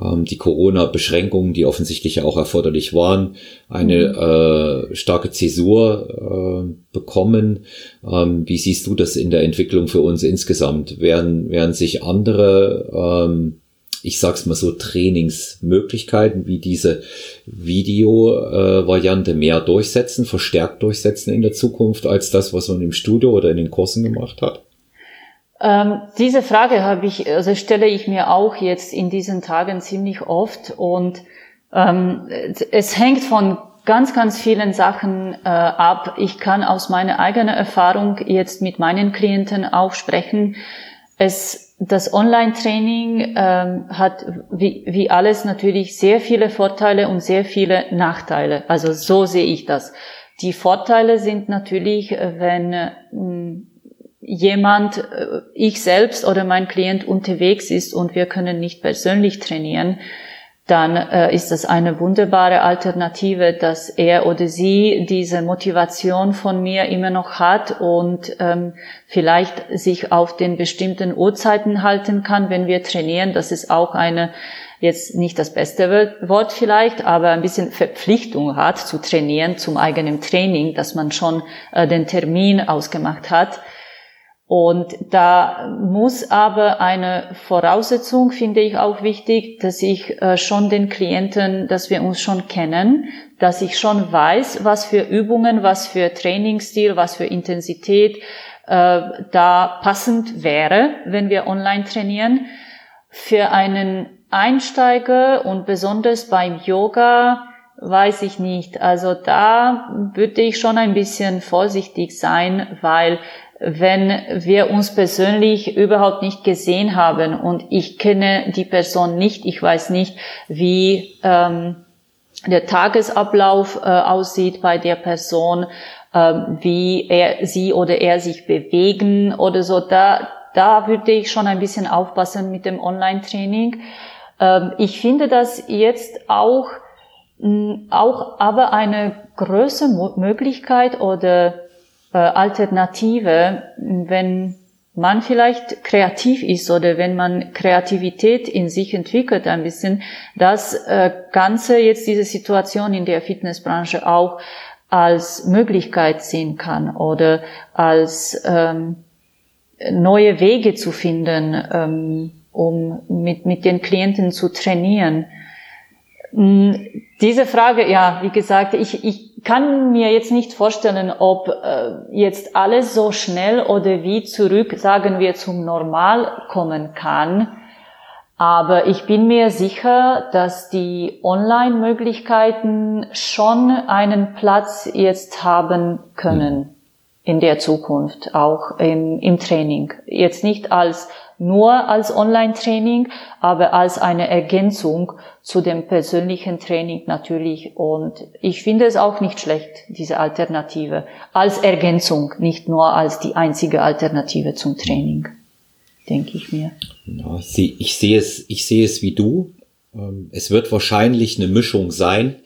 ähm, die Corona-Beschränkungen, die offensichtlich ja auch erforderlich waren, eine mhm. äh, starke Zäsur äh, bekommen. Ähm, wie siehst du das in der Entwicklung für uns insgesamt? Werden, werden sich andere, ähm, ich sag's mal so, Trainingsmöglichkeiten wie diese Video-Variante äh, mehr durchsetzen, verstärkt durchsetzen in der Zukunft als das, was man im Studio oder in den Kursen gemacht hat? Ähm, diese Frage habe ich, also stelle ich mir auch jetzt in diesen Tagen ziemlich oft und ähm, es hängt von ganz, ganz vielen Sachen äh, ab. Ich kann aus meiner eigenen Erfahrung jetzt mit meinen Klienten auch sprechen. Es, das Online-Training ähm, hat wie, wie alles natürlich sehr viele Vorteile und sehr viele Nachteile. Also so sehe ich das. Die Vorteile sind natürlich, wenn äh, jemand, äh, ich selbst oder mein Klient unterwegs ist und wir können nicht persönlich trainieren, dann äh, ist das eine wunderbare Alternative, dass er oder sie diese Motivation von mir immer noch hat und ähm, vielleicht sich auf den bestimmten Uhrzeiten halten kann, wenn wir trainieren. Das ist auch eine jetzt nicht das beste Wort vielleicht, aber ein bisschen Verpflichtung hat zu trainieren zum eigenen Training, dass man schon äh, den Termin ausgemacht hat. Und da muss aber eine Voraussetzung, finde ich auch wichtig, dass ich äh, schon den Klienten, dass wir uns schon kennen, dass ich schon weiß, was für Übungen, was für Trainingsstil, was für Intensität äh, da passend wäre, wenn wir online trainieren. Für einen Einsteiger und besonders beim Yoga weiß ich nicht. Also da würde ich schon ein bisschen vorsichtig sein, weil wenn wir uns persönlich überhaupt nicht gesehen haben und ich kenne die Person nicht, ich weiß nicht, wie ähm, der Tagesablauf äh, aussieht bei der Person ähm, wie er, sie oder er sich bewegen oder so. Da, da würde ich schon ein bisschen aufpassen mit dem Online-Training. Ähm, ich finde das jetzt auch, auch aber eine größere Möglichkeit oder äh, Alternative, wenn man vielleicht kreativ ist oder wenn man Kreativität in sich entwickelt ein bisschen, das äh, Ganze jetzt diese Situation in der Fitnessbranche auch als Möglichkeit sehen kann oder als ähm, neue Wege zu finden, ähm, um mit, mit den Klienten zu trainieren. Hm, diese Frage, ja, wie gesagt, ich, ich kann mir jetzt nicht vorstellen, ob äh, jetzt alles so schnell oder wie zurück, sagen wir, zum Normal kommen kann. Aber ich bin mir sicher, dass die Online-Möglichkeiten schon einen Platz jetzt haben können in der Zukunft, auch im, im Training. Jetzt nicht als nur als Online-Training, aber als eine Ergänzung zu dem persönlichen Training natürlich. Und ich finde es auch nicht schlecht, diese Alternative, als Ergänzung, nicht nur als die einzige Alternative zum Training, denke ich mir. Ich sehe es, ich sehe es wie du. Ähm, es wird wahrscheinlich eine Mischung sein.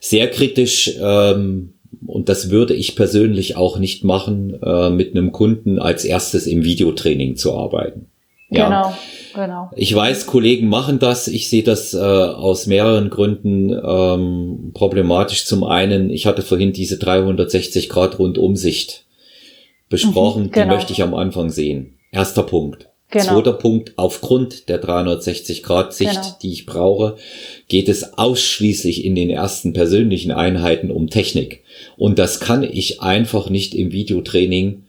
Sehr kritisch, ähm, und das würde ich persönlich auch nicht machen, äh, mit einem Kunden als erstes im Videotraining zu arbeiten. Ja. Genau, genau. Ich weiß, Kollegen machen das. Ich sehe das äh, aus mehreren Gründen ähm, problematisch. Zum einen, ich hatte vorhin diese 360 Grad Rundumsicht besprochen. Mhm, genau. Die möchte ich am Anfang sehen. Erster Punkt. Genau. Zweiter Punkt, aufgrund der 360 Grad Sicht, genau. die ich brauche, geht es ausschließlich in den ersten persönlichen Einheiten um Technik. Und das kann ich einfach nicht im Videotraining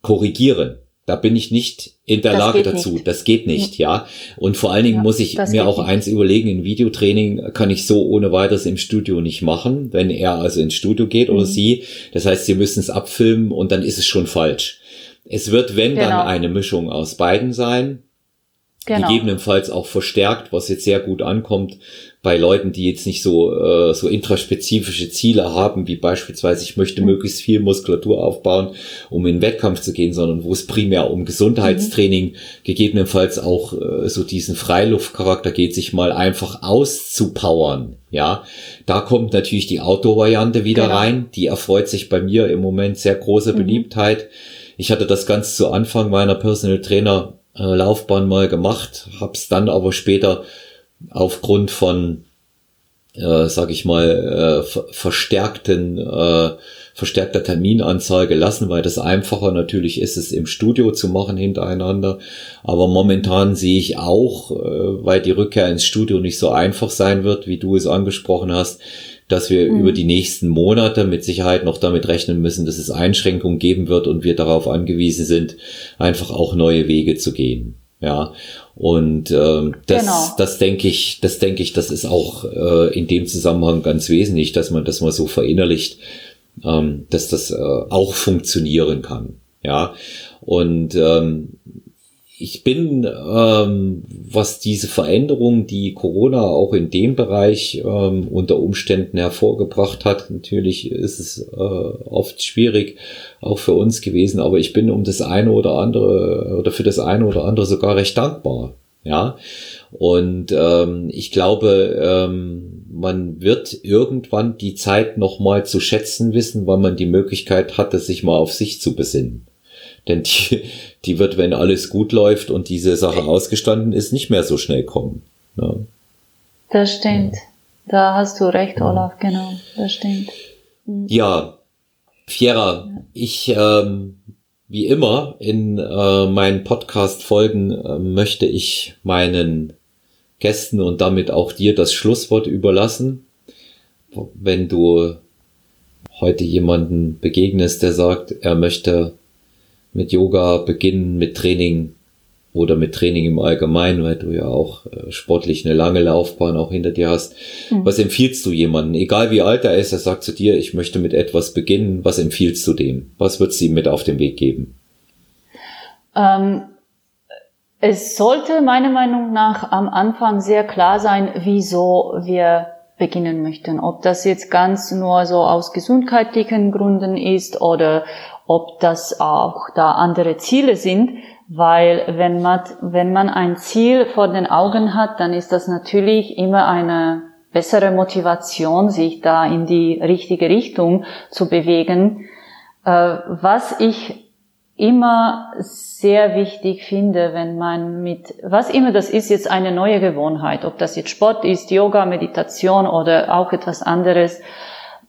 korrigieren. Da bin ich nicht in der das Lage dazu. Nicht. Das geht nicht, ja. Und vor allen Dingen ja, muss ich mir auch nicht. eins überlegen, ein Videotraining kann ich so ohne weiteres im Studio nicht machen, wenn er also ins Studio geht mhm. oder sie. Das heißt, sie müssen es abfilmen und dann ist es schon falsch. Es wird, wenn genau. dann eine Mischung aus beiden sein. Genau. Gegebenenfalls auch verstärkt, was jetzt sehr gut ankommt, bei Leuten, die jetzt nicht so, äh, so intraspezifische Ziele haben, wie beispielsweise, ich möchte mhm. möglichst viel Muskulatur aufbauen, um in den Wettkampf zu gehen, sondern wo es primär um Gesundheitstraining, mhm. gegebenenfalls auch äh, so diesen Freiluftcharakter geht, sich mal einfach auszupowern. Ja, da kommt natürlich die Outdoor-Variante wieder genau. rein. Die erfreut sich bei mir im Moment sehr große mhm. Beliebtheit. Ich hatte das ganz zu Anfang meiner Personal Trainer äh, Laufbahn mal gemacht, hab's dann aber später aufgrund von, äh, sag ich mal, äh, verstärkten, äh, verstärkter Terminanzahl gelassen, weil das einfacher natürlich ist, es im Studio zu machen hintereinander. Aber momentan sehe ich auch, äh, weil die Rückkehr ins Studio nicht so einfach sein wird, wie du es angesprochen hast, dass wir mhm. über die nächsten Monate mit Sicherheit noch damit rechnen müssen, dass es Einschränkungen geben wird und wir darauf angewiesen sind, einfach auch neue Wege zu gehen. Ja, und ähm, das, genau. das denke ich, das denke ich, das ist auch äh, in dem Zusammenhang ganz wesentlich, dass man das mal so verinnerlicht, ähm, dass das äh, auch funktionieren kann. Ja, und ähm, ich bin, ähm, was diese Veränderung, die Corona auch in dem Bereich ähm, unter Umständen hervorgebracht hat, natürlich ist es äh, oft schwierig, auch für uns gewesen, aber ich bin um das eine oder andere oder für das eine oder andere sogar recht dankbar. Ja, und ähm, ich glaube, ähm, man wird irgendwann die Zeit nochmal zu schätzen wissen, weil man die Möglichkeit hatte, sich mal auf sich zu besinnen. Denn die, die wird, wenn alles gut läuft und diese Sache ausgestanden ist, nicht mehr so schnell kommen. Ja. Das stimmt. Ja. Da hast du recht, Olaf, genau. Das stimmt. Mhm. Ja, Fiera, ich, ähm, wie immer in äh, meinen Podcast-Folgen äh, möchte ich meinen Gästen und damit auch dir das Schlusswort überlassen. Wenn du heute jemanden begegnest, der sagt, er möchte mit Yoga beginnen, mit Training oder mit Training im Allgemeinen, weil du ja auch äh, sportlich eine lange Laufbahn auch hinter dir hast. Mhm. Was empfiehlst du jemandem? Egal wie alt er ist, er sagt zu dir, ich möchte mit etwas beginnen. Was empfiehlst du dem? Was würdest du ihm mit auf den Weg geben? Ähm, es sollte meiner Meinung nach am Anfang sehr klar sein, wieso wir beginnen möchten. Ob das jetzt ganz nur so aus gesundheitlichen Gründen ist oder ob das auch da andere Ziele sind, weil wenn man, wenn man ein Ziel vor den Augen hat, dann ist das natürlich immer eine bessere Motivation, sich da in die richtige Richtung zu bewegen. Äh, was ich immer sehr wichtig finde, wenn man mit, was immer das ist, jetzt eine neue Gewohnheit, ob das jetzt Sport ist, Yoga, Meditation oder auch etwas anderes,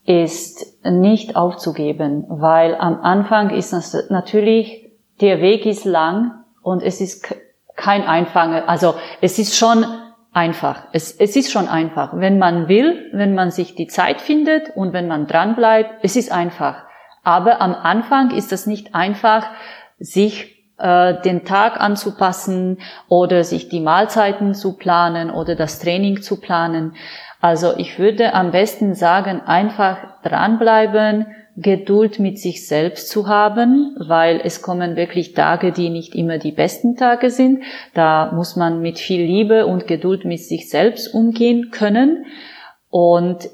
ist nicht aufzugeben, weil am Anfang ist das natürlich, der Weg ist lang und es ist kein Einfanger, also es ist schon einfach. Es, es ist schon einfach. Wenn man will, wenn man sich die Zeit findet und wenn man dran bleibt, es ist einfach. Aber am Anfang ist es nicht einfach, sich äh, den Tag anzupassen oder sich die Mahlzeiten zu planen oder das Training zu planen. Also ich würde am besten sagen, einfach dranbleiben, Geduld mit sich selbst zu haben, weil es kommen wirklich Tage, die nicht immer die besten Tage sind. Da muss man mit viel Liebe und Geduld mit sich selbst umgehen können. Und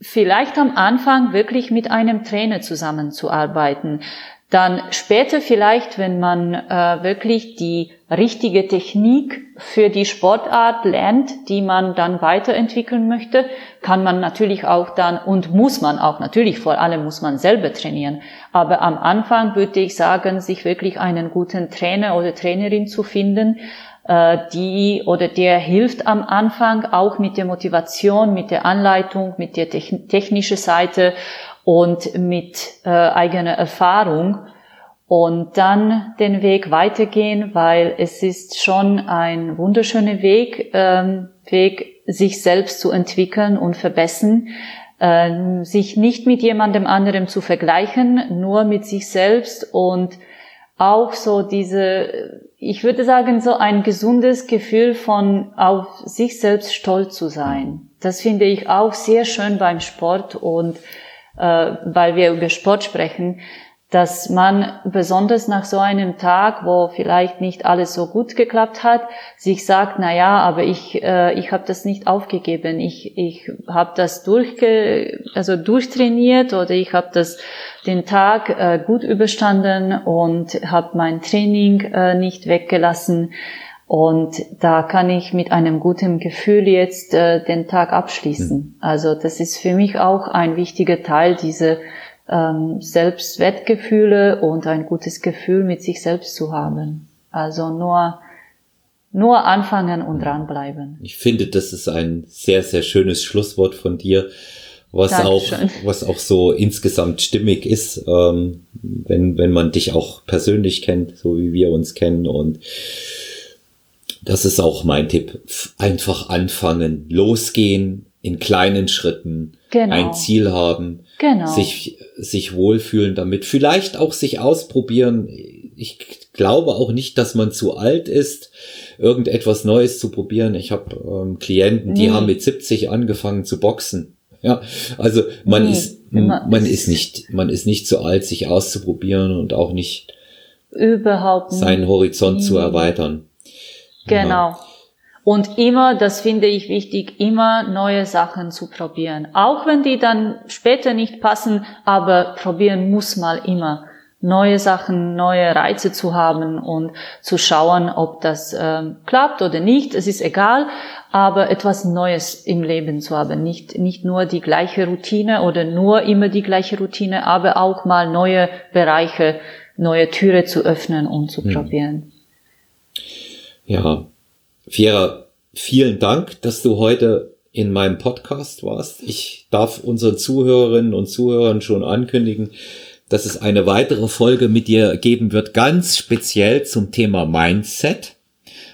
vielleicht am Anfang wirklich mit einem Trainer zusammenzuarbeiten. Dann später vielleicht, wenn man äh, wirklich die richtige Technik für die Sportart lernt, die man dann weiterentwickeln möchte, kann man natürlich auch dann und muss man auch natürlich vor allem muss man selber trainieren. Aber am Anfang würde ich sagen, sich wirklich einen guten Trainer oder Trainerin zu finden, die oder der hilft am Anfang auch mit der Motivation, mit der Anleitung, mit der technischen Seite und mit äh, eigener Erfahrung. Und dann den Weg weitergehen, weil es ist schon ein wunderschöner Weg, ähm, Weg sich selbst zu entwickeln und verbessern, äh, sich nicht mit jemandem anderem zu vergleichen, nur mit sich selbst und auch so diese, ich würde sagen, so ein gesundes Gefühl von auf sich selbst stolz zu sein. Das finde ich auch sehr schön beim Sport und äh, weil wir über Sport sprechen, dass man besonders nach so einem Tag, wo vielleicht nicht alles so gut geklappt hat, sich sagt, na ja, aber ich äh, ich habe das nicht aufgegeben, ich ich habe das durchge also durchtrainiert oder ich habe das den Tag äh, gut überstanden und habe mein Training äh, nicht weggelassen und da kann ich mit einem guten Gefühl jetzt äh, den Tag abschließen. Mhm. Also das ist für mich auch ein wichtiger Teil diese ähm, Selbstwertgefühle und ein gutes Gefühl mit sich selbst zu haben. Also nur nur anfangen und dranbleiben. Ich finde, das ist ein sehr, sehr schönes Schlusswort von dir, was auch, was auch so insgesamt stimmig ist, ähm, wenn, wenn man dich auch persönlich kennt, so wie wir uns kennen und das ist auch mein Tipp. Einfach anfangen, losgehen, in kleinen Schritten, genau. ein Ziel haben, genau. sich, sich wohlfühlen damit, vielleicht auch sich ausprobieren. Ich glaube auch nicht, dass man zu alt ist, irgendetwas Neues zu probieren. Ich habe ähm, Klienten, die nee. haben mit 70 angefangen zu boxen. Ja, also man nee, ist man ist nicht man ist nicht zu alt, sich auszuprobieren und auch nicht überhaupt seinen Horizont nee. zu erweitern. Genau. Ja. Und immer, das finde ich wichtig, immer neue Sachen zu probieren. Auch wenn die dann später nicht passen, aber probieren muss mal immer. Neue Sachen, neue Reize zu haben und zu schauen, ob das ähm, klappt oder nicht. Es ist egal, aber etwas Neues im Leben zu haben. Nicht, nicht nur die gleiche Routine oder nur immer die gleiche Routine, aber auch mal neue Bereiche, neue Türe zu öffnen und zu hm. probieren. Ja, Fiera, vielen Dank, dass du heute in meinem Podcast warst. Ich darf unseren Zuhörerinnen und Zuhörern schon ankündigen, dass es eine weitere Folge mit dir geben wird, ganz speziell zum Thema Mindset.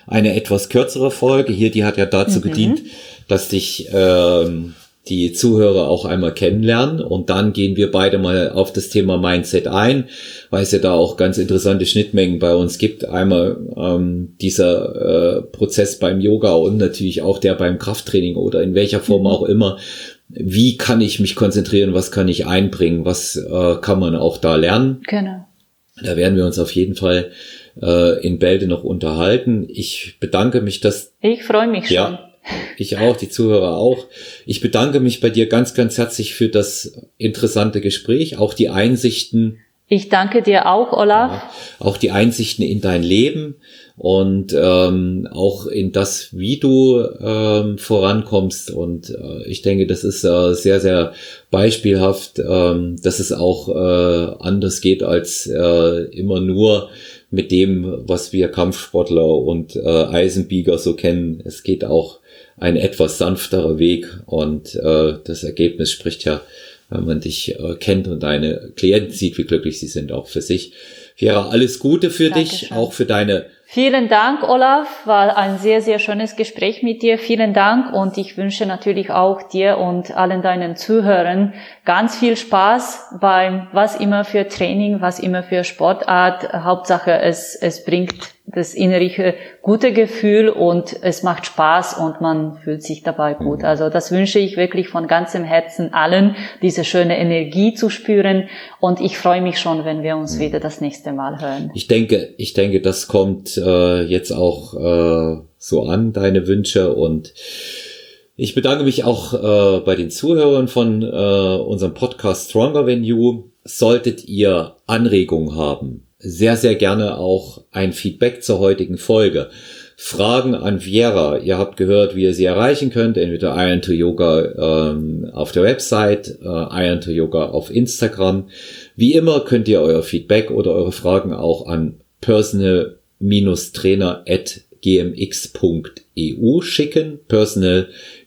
Eine etwas kürzere Folge hier, die hat ja dazu mhm. gedient, dass dich ähm, die Zuhörer auch einmal kennenlernen und dann gehen wir beide mal auf das Thema Mindset ein, weil es ja da auch ganz interessante Schnittmengen bei uns gibt. Einmal ähm, dieser äh, Prozess beim Yoga und natürlich auch der beim Krafttraining oder in welcher Form mhm. auch immer. Wie kann ich mich konzentrieren? Was kann ich einbringen? Was äh, kann man auch da lernen? Genau. Da werden wir uns auf jeden Fall äh, in Bälde noch unterhalten. Ich bedanke mich, dass ich freue mich schon. Ja, Ich auch, die Zuhörer auch. Ich bedanke mich bei dir ganz, ganz herzlich für das interessante Gespräch, auch die Einsichten. Ich danke dir auch, Olaf. Ja, auch die Einsichten in dein Leben und ähm, auch in das, wie du ähm, vorankommst. Und äh, ich denke, das ist äh, sehr, sehr beispielhaft, ähm, dass es auch äh, anders geht als äh, immer nur mit dem, was wir Kampfsportler und äh, Eisenbieger so kennen. Es geht auch ein etwas sanfterer Weg und äh, das Ergebnis spricht ja, wenn man dich äh, kennt und deine Klienten sieht, wie glücklich sie sind, auch für sich. Fiera, alles Gute für Dankeschön. dich, auch für deine Vielen Dank, Olaf. War ein sehr, sehr schönes Gespräch mit dir. Vielen Dank und ich wünsche natürlich auch dir und allen deinen Zuhörern ganz viel Spaß beim was immer für Training, was immer für Sportart. Hauptsache es, es bringt das innerliche gute Gefühl und es macht Spaß und man fühlt sich dabei gut. Mhm. Also das wünsche ich wirklich von ganzem Herzen allen, diese schöne Energie zu spüren und ich freue mich schon, wenn wir uns mhm. wieder das nächste Mal hören. Ich denke, ich denke, das kommt äh, jetzt auch äh, so an, deine Wünsche und ich bedanke mich auch äh, bei den Zuhörern von äh, unserem Podcast Stronger Than You. Solltet ihr Anregungen haben, sehr, sehr gerne auch ein Feedback zur heutigen Folge. Fragen an Viera. Ihr habt gehört, wie ihr sie erreichen könnt. Entweder Iron to Yoga ähm, auf der Website, äh, Iron to Yoga auf Instagram. Wie immer könnt ihr euer Feedback oder eure Fragen auch an personal-trainer at gmx.eu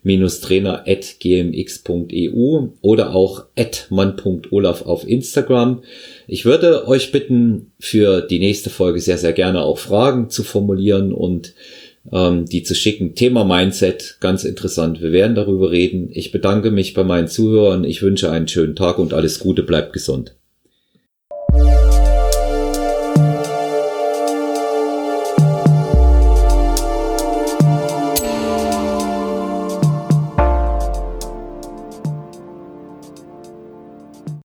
personal-trainer.gmx.eu oder auch man.olaf auf Instagram. Ich würde euch bitten, für die nächste Folge sehr, sehr gerne auch Fragen zu formulieren und ähm, die zu schicken. Thema Mindset, ganz interessant. Wir werden darüber reden. Ich bedanke mich bei meinen Zuhörern. Ich wünsche einen schönen Tag und alles Gute. Bleibt gesund.